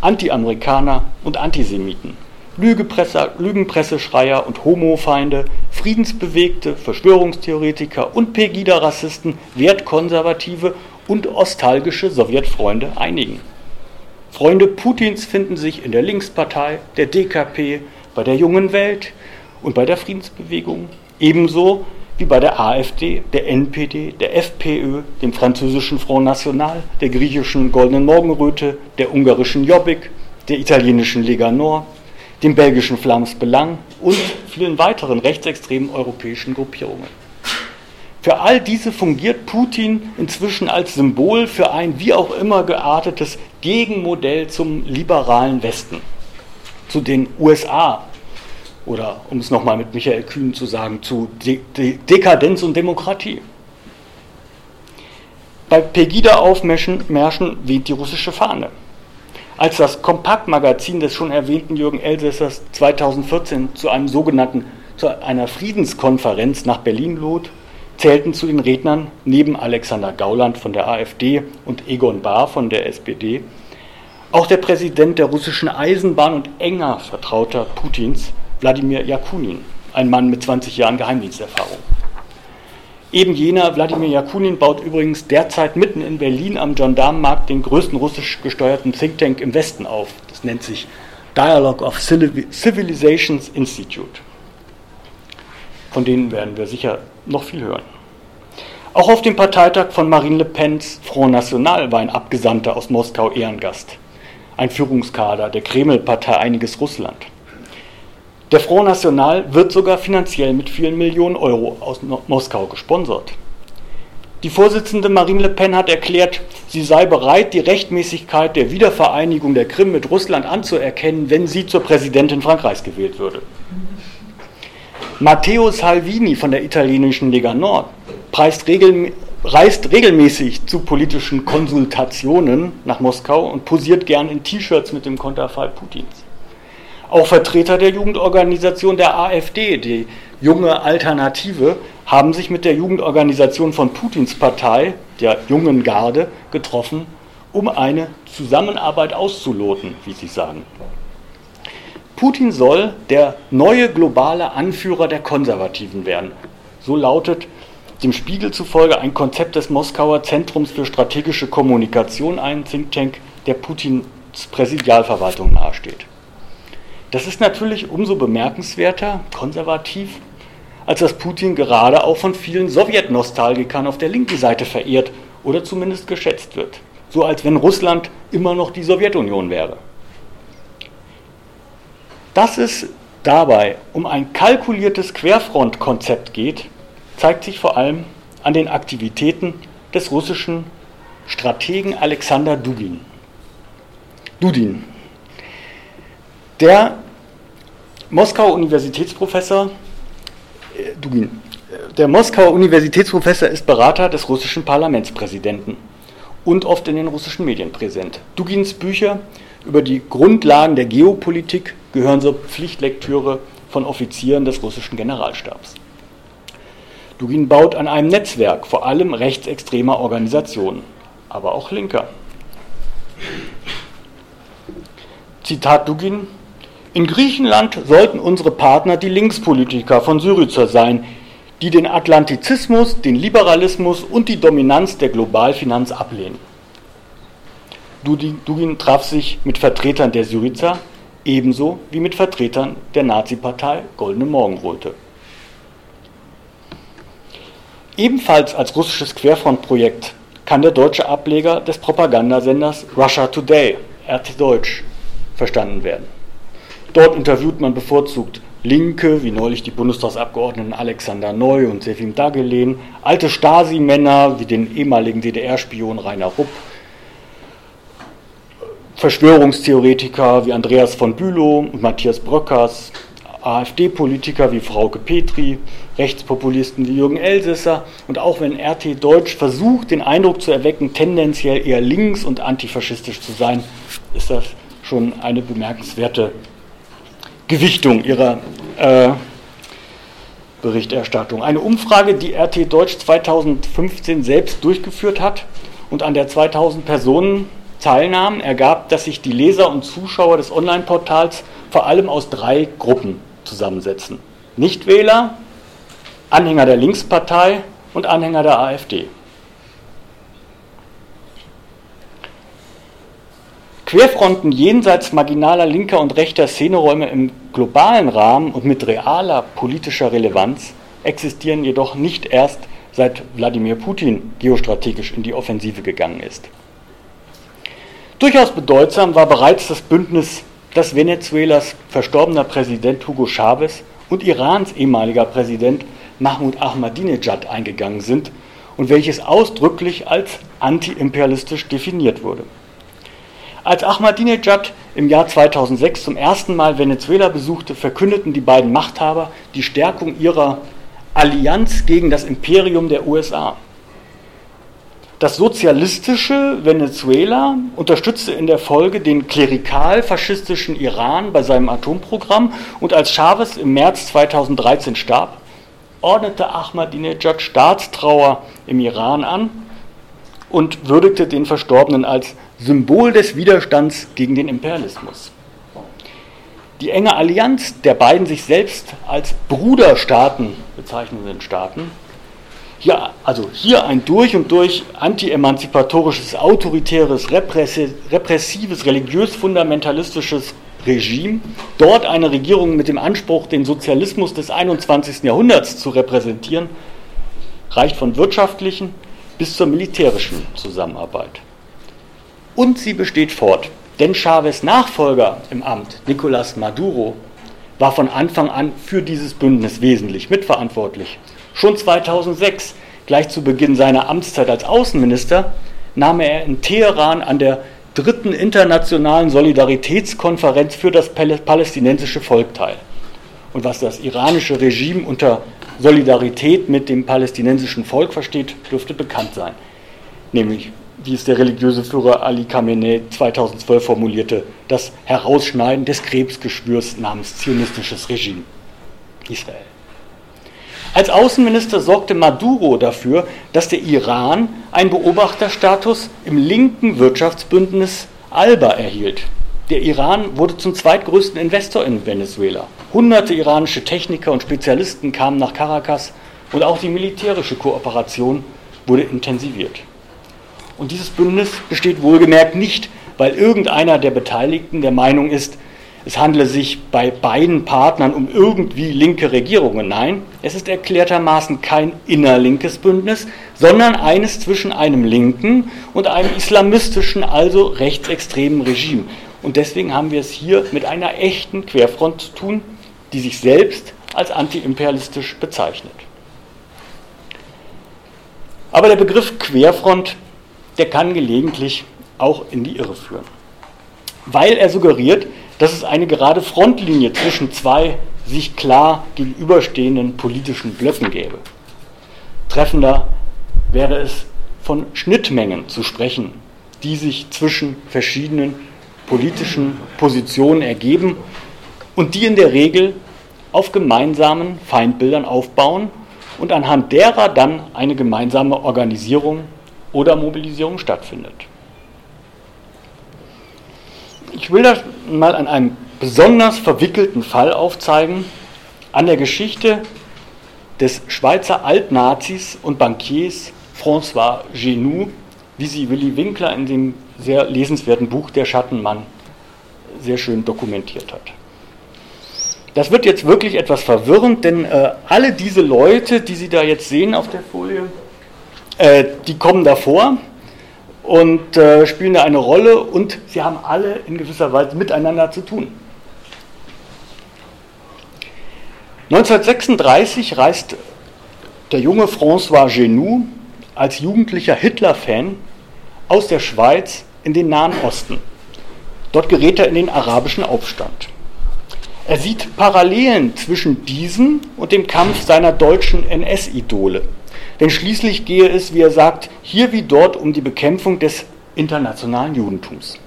Anti-Amerikaner und Antisemiten, Lügenpresseschreier und Homofeinde, Friedensbewegte, Verschwörungstheoretiker und Pegida-Rassisten, Wertkonservative und ostalgische Sowjetfreunde einigen. Freunde Putins finden sich in der Linkspartei, der DKP, bei der Jungen Welt und bei der Friedensbewegung, ebenso wie bei der AfD, der NPD, der FPÖ, dem französischen Front National, der griechischen Goldenen Morgenröte, der ungarischen Jobbik, der italienischen Lega Nord, dem belgischen Flams Belang und vielen weiteren rechtsextremen europäischen Gruppierungen. Für all diese fungiert Putin inzwischen als Symbol für ein wie auch immer geartetes Gegenmodell zum liberalen Westen, zu den USA oder um es nochmal mit Michael Kühn zu sagen, zu De De Dekadenz und Demokratie. Bei Pegida-Aufmärschen weht die russische Fahne. Als das Kompaktmagazin des schon erwähnten Jürgen Elsässers 2014 zu einem sogenannten zu einer Friedenskonferenz nach Berlin lud, zählten zu den Rednern neben Alexander Gauland von der AfD und Egon Bahr von der SPD auch der Präsident der russischen Eisenbahn und enger Vertrauter Putins, Wladimir Jakunin, ein Mann mit 20 Jahren Geheimdiensterfahrung. Eben jener Wladimir Jakunin baut übrigens derzeit mitten in Berlin am Gendarmenmarkt den größten russisch gesteuerten Think Tank im Westen auf. Das nennt sich Dialogue of Civilizations Institute. Von denen werden wir sicher noch viel hören. Auch auf dem Parteitag von Marine Le Pens Front National war ein Abgesandter aus Moskau Ehrengast, ein Führungskader der Kreml-Partei Einiges Russland. Der Front National wird sogar finanziell mit vielen Millionen Euro aus Moskau gesponsert. Die Vorsitzende Marine Le Pen hat erklärt, sie sei bereit, die Rechtmäßigkeit der Wiedervereinigung der Krim mit Russland anzuerkennen, wenn sie zur Präsidentin Frankreichs gewählt würde. Matteo Salvini von der italienischen Lega Nord regel, reist regelmäßig zu politischen Konsultationen nach Moskau und posiert gern in T-Shirts mit dem Konterfei Putins. Auch Vertreter der Jugendorganisation der AfD, die junge Alternative, haben sich mit der Jugendorganisation von Putins Partei, der Jungen Garde, getroffen, um eine Zusammenarbeit auszuloten, wie sie sagen. Putin soll der neue globale Anführer der Konservativen werden. So lautet dem Spiegel zufolge ein Konzept des Moskauer Zentrums für strategische Kommunikation, ein Think Tank, der Putins Präsidialverwaltung nahesteht. Das ist natürlich umso bemerkenswerter, konservativ, als dass Putin gerade auch von vielen Sowjetnostalgikern auf der linken Seite verehrt oder zumindest geschätzt wird. So als wenn Russland immer noch die Sowjetunion wäre. Dass es dabei um ein kalkuliertes Querfrontkonzept geht, zeigt sich vor allem an den Aktivitäten des russischen Strategen Alexander Dugin. Dudin. Der Moskauer Universitätsprofessor äh, Dugin. Äh, der Moskauer Universitätsprofessor ist Berater des russischen Parlamentspräsidenten und oft in den russischen Medien präsent. Dugins Bücher über die Grundlagen der Geopolitik gehören zur Pflichtlektüre von Offizieren des russischen Generalstabs. Dugin baut an einem Netzwerk, vor allem rechtsextremer Organisationen, aber auch linker. Zitat Dugin: In Griechenland sollten unsere Partner die Linkspolitiker von Syriza sein, die den Atlantizismus, den Liberalismus und die Dominanz der Globalfinanz ablehnen. Dugin traf sich mit Vertretern der Syriza, ebenso wie mit Vertretern der Nazi-Partei Goldene Morgenröte. Ebenfalls als russisches Querfrontprojekt kann der deutsche Ableger des Propagandasenders Russia Today, RT Deutsch, verstanden werden. Dort interviewt man bevorzugt Linke, wie neulich die Bundestagsabgeordneten Alexander Neu und Sefim Dagelen, alte Stasi-Männer wie den ehemaligen DDR-Spion Rainer Rupp Verschwörungstheoretiker wie Andreas von Bülow und Matthias Bröckers, AfD-Politiker wie Frauke Petri, Rechtspopulisten wie Jürgen Elsässer und auch wenn RT Deutsch versucht, den Eindruck zu erwecken, tendenziell eher links und antifaschistisch zu sein, ist das schon eine bemerkenswerte Gewichtung ihrer äh, Berichterstattung. Eine Umfrage, die RT Deutsch 2015 selbst durchgeführt hat und an der 2000 Personen teilnahmen, ergab, dass sich die Leser und Zuschauer des Online-Portals vor allem aus drei Gruppen zusammensetzen. Nichtwähler, Anhänger der Linkspartei und Anhänger der AfD. Querfronten jenseits marginaler linker und rechter Szeneräume im globalen Rahmen und mit realer politischer Relevanz existieren jedoch nicht erst seit Wladimir Putin geostrategisch in die Offensive gegangen ist. Durchaus bedeutsam war bereits das Bündnis, das Venezuelas verstorbener Präsident Hugo Chavez und Irans ehemaliger Präsident Mahmoud Ahmadinejad eingegangen sind und welches ausdrücklich als antiimperialistisch definiert wurde. Als Ahmadinejad im Jahr 2006 zum ersten Mal Venezuela besuchte, verkündeten die beiden Machthaber die Stärkung ihrer Allianz gegen das Imperium der USA. Das sozialistische Venezuela unterstützte in der Folge den klerikal-faschistischen Iran bei seinem Atomprogramm und als Chavez im März 2013 starb, ordnete Ahmadinejad Staatstrauer im Iran an und würdigte den Verstorbenen als Symbol des Widerstands gegen den Imperialismus. Die enge Allianz der beiden sich selbst als Bruderstaaten bezeichnenden Staaten, hier, also hier ein durch und durch anti-emanzipatorisches, autoritäres, repressives, religiös-fundamentalistisches Regime, dort eine Regierung mit dem Anspruch, den Sozialismus des 21. Jahrhunderts zu repräsentieren, reicht von wirtschaftlichen bis zur militärischen Zusammenarbeit. Und sie besteht fort. Denn Chavez Nachfolger im Amt, Nicolás Maduro, war von Anfang an für dieses Bündnis wesentlich mitverantwortlich. Schon 2006, gleich zu Beginn seiner Amtszeit als Außenminister, nahm er in Teheran an der dritten internationalen Solidaritätskonferenz für das palästinensische Volk teil. Und was das iranische Regime unter Solidarität mit dem palästinensischen Volk versteht, dürfte bekannt sein. Nämlich wie es der religiöse Führer Ali Khamenei 2012 formulierte, das Herausschneiden des Krebsgeschwürs namens zionistisches Regime Israel. Als Außenminister sorgte Maduro dafür, dass der Iran einen Beobachterstatus im linken Wirtschaftsbündnis ALBA erhielt. Der Iran wurde zum zweitgrößten Investor in Venezuela. Hunderte iranische Techniker und Spezialisten kamen nach Caracas und auch die militärische Kooperation wurde intensiviert. Und dieses Bündnis besteht wohlgemerkt nicht, weil irgendeiner der Beteiligten der Meinung ist, es handle sich bei beiden Partnern um irgendwie linke Regierungen. Nein, es ist erklärtermaßen kein innerlinkes Bündnis, sondern eines zwischen einem linken und einem islamistischen, also rechtsextremen Regime. Und deswegen haben wir es hier mit einer echten Querfront zu tun, die sich selbst als antiimperialistisch bezeichnet. Aber der Begriff Querfront der kann gelegentlich auch in die Irre führen. Weil er suggeriert, dass es eine gerade Frontlinie zwischen zwei sich klar gegenüberstehenden politischen Blöcken gäbe. Treffender wäre es, von Schnittmengen zu sprechen, die sich zwischen verschiedenen politischen Positionen ergeben und die in der Regel auf gemeinsamen Feindbildern aufbauen und anhand derer dann eine gemeinsame Organisierung oder Mobilisierung stattfindet. Ich will das mal an einem besonders verwickelten Fall aufzeigen, an der Geschichte des Schweizer Altnazis und Bankiers François Genoux, wie sie Willy Winkler in dem sehr lesenswerten Buch Der Schattenmann sehr schön dokumentiert hat. Das wird jetzt wirklich etwas verwirrend, denn äh, alle diese Leute, die Sie da jetzt sehen auf der Folie, äh, die kommen davor und äh, spielen da eine Rolle und sie haben alle in gewisser Weise miteinander zu tun. 1936 reist der junge François Genoux als jugendlicher Hitler-Fan aus der Schweiz in den Nahen Osten. Dort gerät er in den arabischen Aufstand. Er sieht Parallelen zwischen diesem und dem Kampf seiner deutschen NS-Idole. Denn schließlich gehe es, wie er sagt, hier wie dort um die Bekämpfung des internationalen Judentums.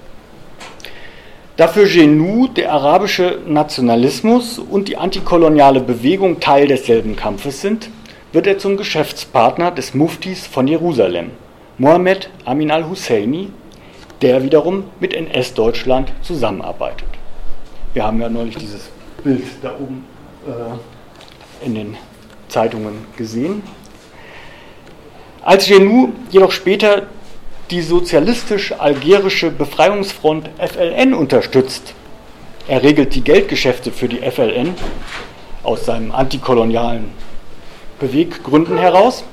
Dafür Genou der arabische Nationalismus und die antikoloniale Bewegung Teil desselben Kampfes sind, wird er zum Geschäftspartner des Muftis von Jerusalem, Mohammed Amin al-Husseini, der wiederum mit NS-Deutschland zusammenarbeitet. Wir haben ja neulich dieses Bild da oben äh, in den Zeitungen gesehen. Als Genou jedoch später die sozialistisch-algerische Befreiungsfront FLN unterstützt. Er regelt die Geldgeschäfte für die FLN aus seinen antikolonialen Beweggründen heraus,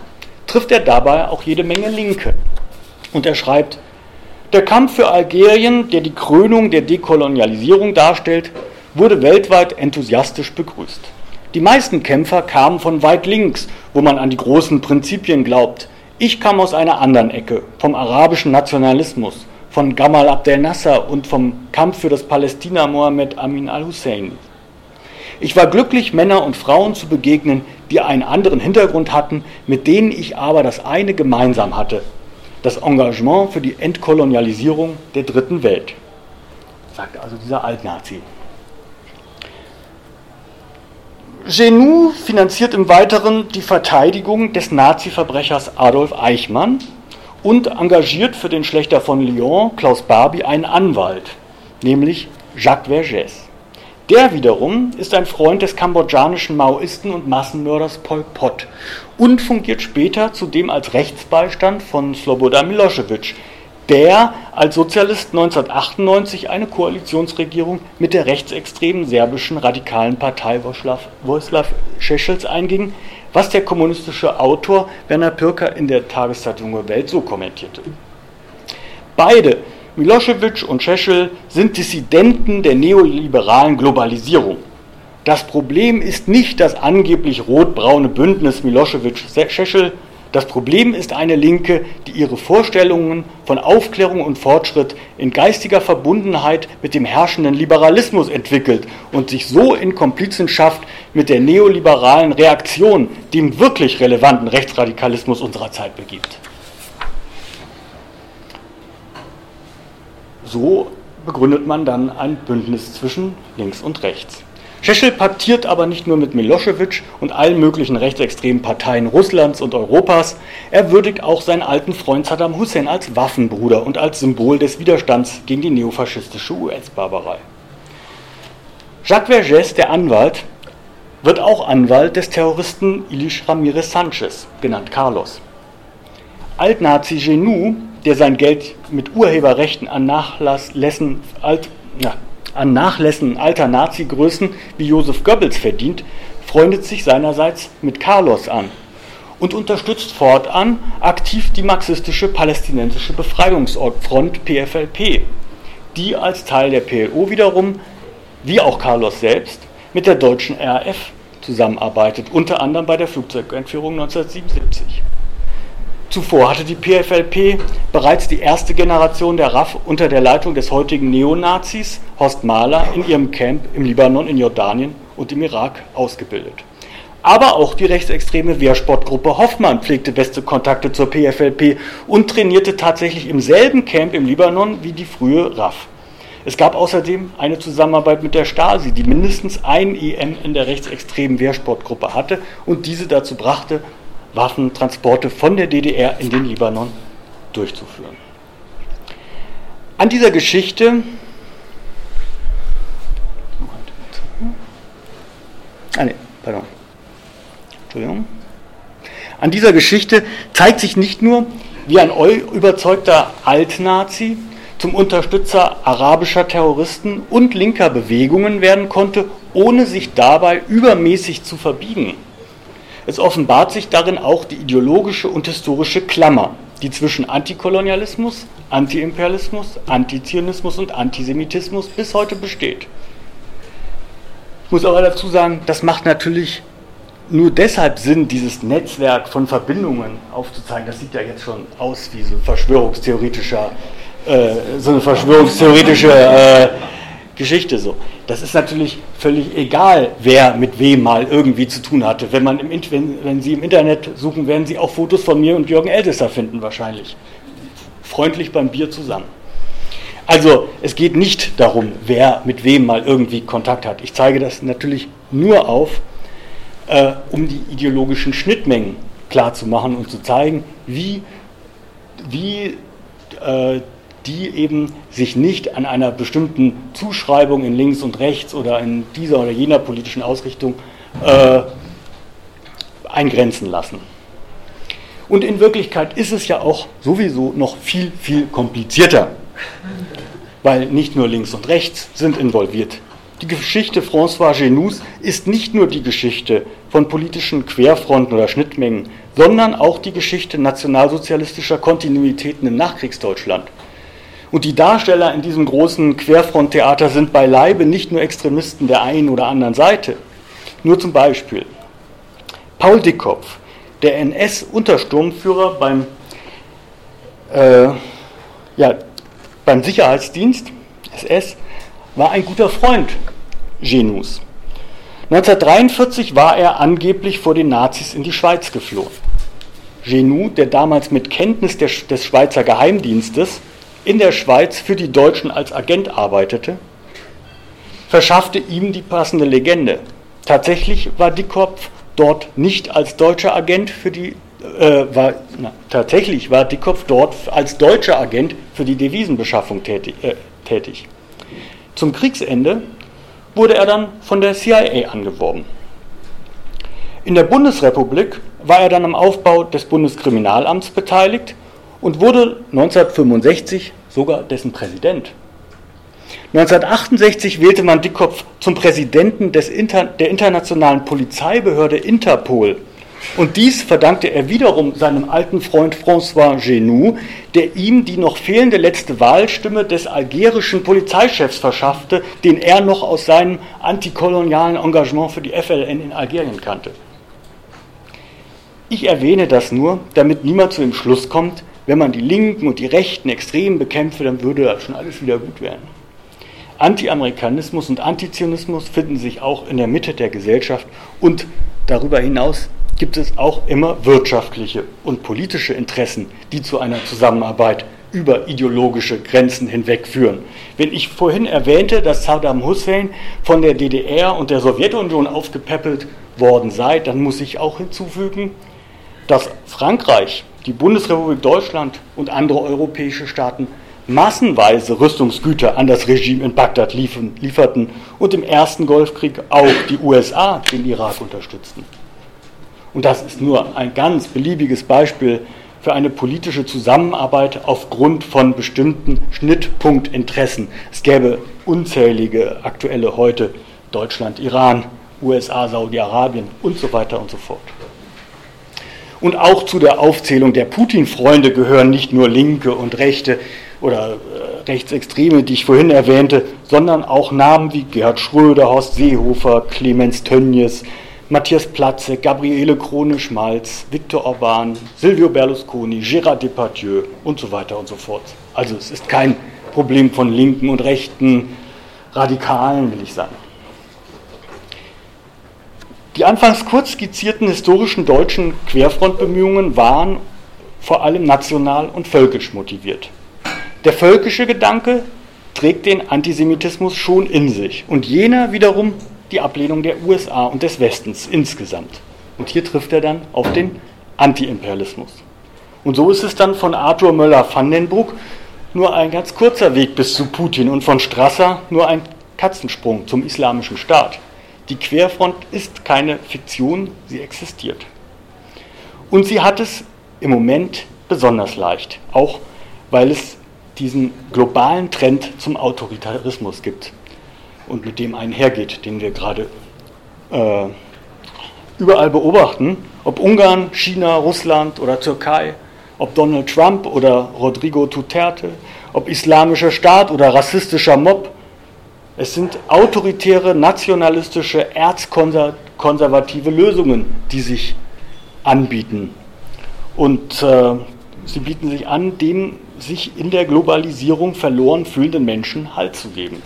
trifft er dabei auch jede Menge Linke. Und er schreibt, der Kampf für Algerien, der die Krönung der Dekolonialisierung darstellt, wurde weltweit enthusiastisch begrüßt. Die meisten Kämpfer kamen von weit links, wo man an die großen Prinzipien glaubt, ich kam aus einer anderen Ecke, vom arabischen Nationalismus, von Gamal Abdel Nasser und vom Kampf für das Palästina Mohammed Amin al-Hussein. Ich war glücklich, Männer und Frauen zu begegnen, die einen anderen Hintergrund hatten, mit denen ich aber das eine gemeinsam hatte, das Engagement für die Entkolonialisierung der dritten Welt, sagt also dieser Altnazi. Genou finanziert im Weiteren die Verteidigung des Nazi-Verbrechers Adolf Eichmann und engagiert für den Schlechter von Lyon, Klaus Barbie, einen Anwalt, nämlich Jacques Vergès. Der wiederum ist ein Freund des kambodschanischen Maoisten und Massenmörders Pol Pot und fungiert später zudem als Rechtsbeistand von Slobodan Milosevic, der als Sozialist 1998 eine Koalitionsregierung mit der rechtsextremen serbischen radikalen Partei Vojislav Šešelj einging, was der kommunistische Autor Werner Pirker in der Tageszeitung Junge Welt so kommentierte. Beide, Milosevic und Šešelj, sind Dissidenten der neoliberalen Globalisierung. Das Problem ist nicht das angeblich rot-braune Bündnis Milosevic-Šešelj, das Problem ist eine Linke, die ihre Vorstellungen von Aufklärung und Fortschritt in geistiger Verbundenheit mit dem herrschenden Liberalismus entwickelt und sich so in Komplizenschaft mit der neoliberalen Reaktion, dem wirklich relevanten Rechtsradikalismus unserer Zeit begibt. So begründet man dann ein Bündnis zwischen links und rechts. Šešel paktiert aber nicht nur mit Milosevic und allen möglichen rechtsextremen Parteien Russlands und Europas, er würdigt auch seinen alten Freund Saddam Hussein als Waffenbruder und als Symbol des Widerstands gegen die neofaschistische US-Barbarei. Jacques Vergès, der Anwalt, wird auch Anwalt des Terroristen Ilis Ramirez Sanchez, genannt Carlos. Altnazi Genou, der sein Geld mit Urheberrechten an Nachlässen, alt, na, an Nachlässen alter Nazi-Größen wie Josef Goebbels verdient, freundet sich seinerseits mit Carlos an und unterstützt fortan aktiv die marxistische palästinensische Befreiungsfront PFLP, die als Teil der PLO wiederum, wie auch Carlos selbst, mit der deutschen RAF zusammenarbeitet, unter anderem bei der Flugzeugentführung 1977. Zuvor hatte die PFLP bereits die erste Generation der RAF unter der Leitung des heutigen Neonazis Horst Mahler in ihrem Camp im Libanon, in Jordanien und im Irak ausgebildet. Aber auch die rechtsextreme Wehrsportgruppe Hoffmann pflegte beste Kontakte zur PFLP und trainierte tatsächlich im selben Camp im Libanon wie die frühe RAF. Es gab außerdem eine Zusammenarbeit mit der Stasi, die mindestens ein EM in der rechtsextremen Wehrsportgruppe hatte und diese dazu brachte, Waffentransporte von der DDR in den Libanon durchzuführen. An dieser Geschichte ah, nee, pardon. Entschuldigung. An dieser Geschichte zeigt sich nicht nur, wie ein überzeugter Altnazi zum Unterstützer arabischer Terroristen und linker Bewegungen werden konnte, ohne sich dabei übermäßig zu verbiegen. Es offenbart sich darin auch die ideologische und historische Klammer, die zwischen Antikolonialismus, Antiimperialismus, Antizionismus und Antisemitismus bis heute besteht. Ich muss aber dazu sagen, das macht natürlich nur deshalb Sinn, dieses Netzwerk von Verbindungen aufzuzeigen. Das sieht ja jetzt schon aus wie so verschwörungstheoretischer, äh, so eine verschwörungstheoretische äh, Geschichte so. Das ist natürlich völlig egal, wer mit wem mal irgendwie zu tun hatte. Wenn, man im, wenn, wenn Sie im Internet suchen, werden Sie auch Fotos von mir und Jürgen Ältester finden wahrscheinlich. Freundlich beim Bier zusammen. Also es geht nicht darum, wer mit wem mal irgendwie Kontakt hat. Ich zeige das natürlich nur auf, äh, um die ideologischen Schnittmengen klarzumachen und zu zeigen, wie, wie äh, die eben sich nicht an einer bestimmten Zuschreibung in links und rechts oder in dieser oder jener politischen Ausrichtung äh, eingrenzen lassen. Und in Wirklichkeit ist es ja auch sowieso noch viel, viel komplizierter, weil nicht nur links und rechts sind involviert. Die Geschichte François Genous ist nicht nur die Geschichte von politischen Querfronten oder Schnittmengen, sondern auch die Geschichte nationalsozialistischer Kontinuitäten im Nachkriegsdeutschland. Und die Darsteller in diesem großen Querfronttheater sind beileibe nicht nur Extremisten der einen oder anderen Seite. Nur zum Beispiel Paul Dickkopf, der NS-Untersturmführer beim, äh, ja, beim Sicherheitsdienst SS, war ein guter Freund Genus. 1943 war er angeblich vor den Nazis in die Schweiz geflohen. Genoux, der damals mit Kenntnis des Schweizer Geheimdienstes in der Schweiz für die Deutschen als Agent arbeitete, verschaffte ihm die passende Legende. Tatsächlich war Dickkopf dort nicht als deutscher Agent für die äh, war, na, tatsächlich war Dickkopf dort als deutscher Agent für die Devisenbeschaffung tätig. Äh, tätig. Zum Kriegsende wurde er dann von der CIA angeworben. In der Bundesrepublik war er dann am Aufbau des Bundeskriminalamts beteiligt und wurde 1965 sogar dessen Präsident. 1968 wählte man Dickkopf zum Präsidenten des Inter der internationalen Polizeibehörde Interpol. Und dies verdankte er wiederum seinem alten Freund François Genoux, der ihm die noch fehlende letzte Wahlstimme des algerischen Polizeichefs verschaffte, den er noch aus seinem antikolonialen Engagement für die FLN in Algerien kannte. Ich erwähne das nur, damit niemand zu dem Schluss kommt, wenn man die Linken und die Rechten extrem bekämpfe, dann würde das schon alles wieder gut werden. Anti-Amerikanismus und Antizionismus finden sich auch in der Mitte der Gesellschaft und darüber hinaus gibt es auch immer wirtschaftliche und politische Interessen, die zu einer Zusammenarbeit über ideologische Grenzen hinweg führen. Wenn ich vorhin erwähnte, dass Saddam Hussein von der DDR und der Sowjetunion aufgepäppelt worden sei, dann muss ich auch hinzufügen, dass Frankreich, die Bundesrepublik Deutschland und andere europäische Staaten massenweise Rüstungsgüter an das Regime in Bagdad lieferten und im ersten Golfkrieg auch die USA den Irak unterstützten. Und das ist nur ein ganz beliebiges Beispiel für eine politische Zusammenarbeit aufgrund von bestimmten Schnittpunktinteressen. Es gäbe unzählige aktuelle heute Deutschland, Iran, USA, Saudi-Arabien und so weiter und so fort. Und auch zu der Aufzählung der Putin-Freunde gehören nicht nur Linke und Rechte oder äh, Rechtsextreme, die ich vorhin erwähnte, sondern auch Namen wie Gerhard Schröder, Horst Seehofer, Clemens Tönnies, Matthias Platze, Gabriele Krone-Schmalz, Viktor Orban, Silvio Berlusconi, Gérard Depardieu und so weiter und so fort. Also es ist kein Problem von linken und rechten Radikalen, will ich sagen. Die anfangs kurz skizzierten historischen deutschen Querfrontbemühungen waren vor allem national und völkisch motiviert. Der völkische Gedanke trägt den Antisemitismus schon in sich und jener wiederum die Ablehnung der USA und des Westens insgesamt. Und hier trifft er dann auf den Antiimperialismus. Und so ist es dann von Arthur Möller-Vandenbruck nur ein ganz kurzer Weg bis zu Putin und von Strasser nur ein Katzensprung zum islamischen Staat. Die Querfront ist keine Fiktion, sie existiert. Und sie hat es im Moment besonders leicht, auch weil es diesen globalen Trend zum Autoritarismus gibt und mit dem einhergeht, den wir gerade äh, überall beobachten, ob Ungarn, China, Russland oder Türkei, ob Donald Trump oder Rodrigo Duterte, ob islamischer Staat oder rassistischer Mob. Es sind autoritäre, nationalistische, erzkonservative Lösungen, die sich anbieten. Und äh, sie bieten sich an, dem sich in der Globalisierung verloren fühlenden Menschen Halt zu geben.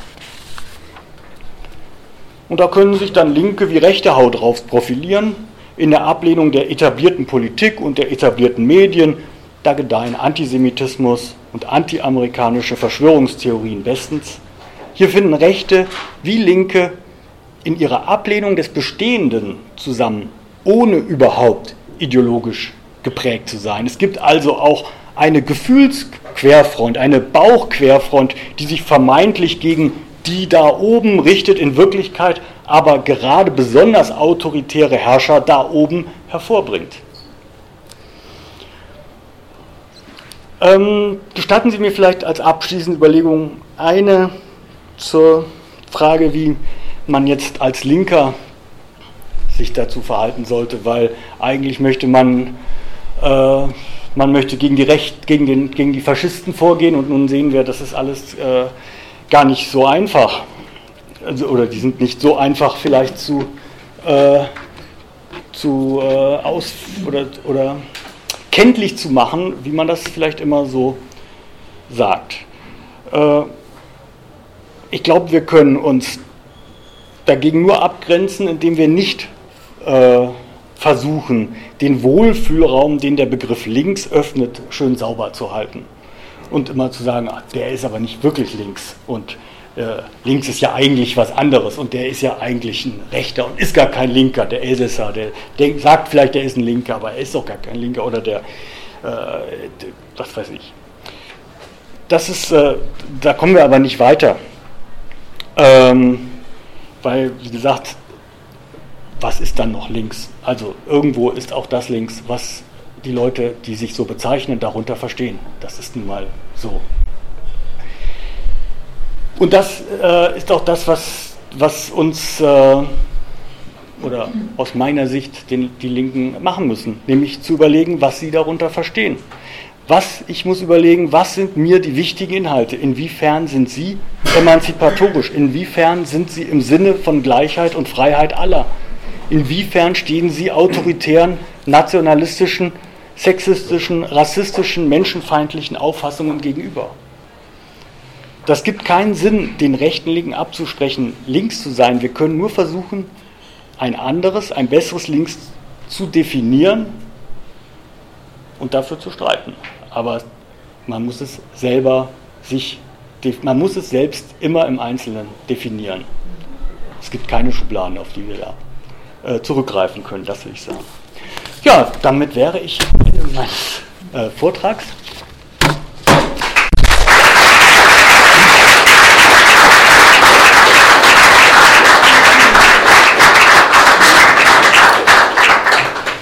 Und da können sich dann linke wie rechte Haut drauf profilieren. In der Ablehnung der etablierten Politik und der etablierten Medien, da gedeihen Antisemitismus, und antiamerikanische Verschwörungstheorien bestens. Hier finden Rechte wie Linke in ihrer Ablehnung des Bestehenden zusammen, ohne überhaupt ideologisch geprägt zu sein. Es gibt also auch eine Gefühlsquerfront, eine Bauchquerfront, die sich vermeintlich gegen die da oben richtet, in Wirklichkeit aber gerade besonders autoritäre Herrscher da oben hervorbringt. Ähm, gestatten Sie mir vielleicht als abschließende Überlegung eine zur Frage, wie man jetzt als Linker sich dazu verhalten sollte, weil eigentlich möchte man, äh, man möchte gegen die, Recht, gegen, den, gegen die Faschisten vorgehen und nun sehen wir, das ist alles äh, gar nicht so einfach. Also, oder die sind nicht so einfach vielleicht zu, äh, zu äh, aus oder, oder kenntlich zu machen, wie man das vielleicht immer so sagt. Ich glaube, wir können uns dagegen nur abgrenzen, indem wir nicht äh, versuchen, den Wohlfühlraum, den der Begriff links öffnet, schön sauber zu halten. Und immer zu sagen, ach, der ist aber nicht wirklich links. Und äh, links ist ja eigentlich was anderes und der ist ja eigentlich ein Rechter und ist gar kein Linker, der Elsässer, der denkt, sagt vielleicht, der ist ein Linker, aber er ist doch gar kein Linker oder der, äh, was weiß ich. Das ist, äh, da kommen wir aber nicht weiter. Ähm, weil, wie gesagt, was ist dann noch links? Also irgendwo ist auch das links, was die Leute, die sich so bezeichnen, darunter verstehen. Das ist nun mal so. Und das äh, ist auch das, was, was uns äh, oder aus meiner Sicht den, die Linken machen müssen, nämlich zu überlegen, was sie darunter verstehen. Was, ich muss überlegen, was sind mir die wichtigen Inhalte? Inwiefern sind sie emanzipatorisch? Inwiefern sind sie im Sinne von Gleichheit und Freiheit aller? Inwiefern stehen sie autoritären, nationalistischen, sexistischen, rassistischen, menschenfeindlichen Auffassungen gegenüber? Das gibt keinen Sinn, den rechten Linken abzusprechen, links zu sein. Wir können nur versuchen, ein anderes, ein besseres Links zu definieren und dafür zu streiten. Aber man muss es selber sich, man muss es selbst immer im Einzelnen definieren. Es gibt keine Schubladen, auf die wir da äh, zurückgreifen können, das will ich sagen. Ja, damit wäre ich Ende meines äh, Vortrags.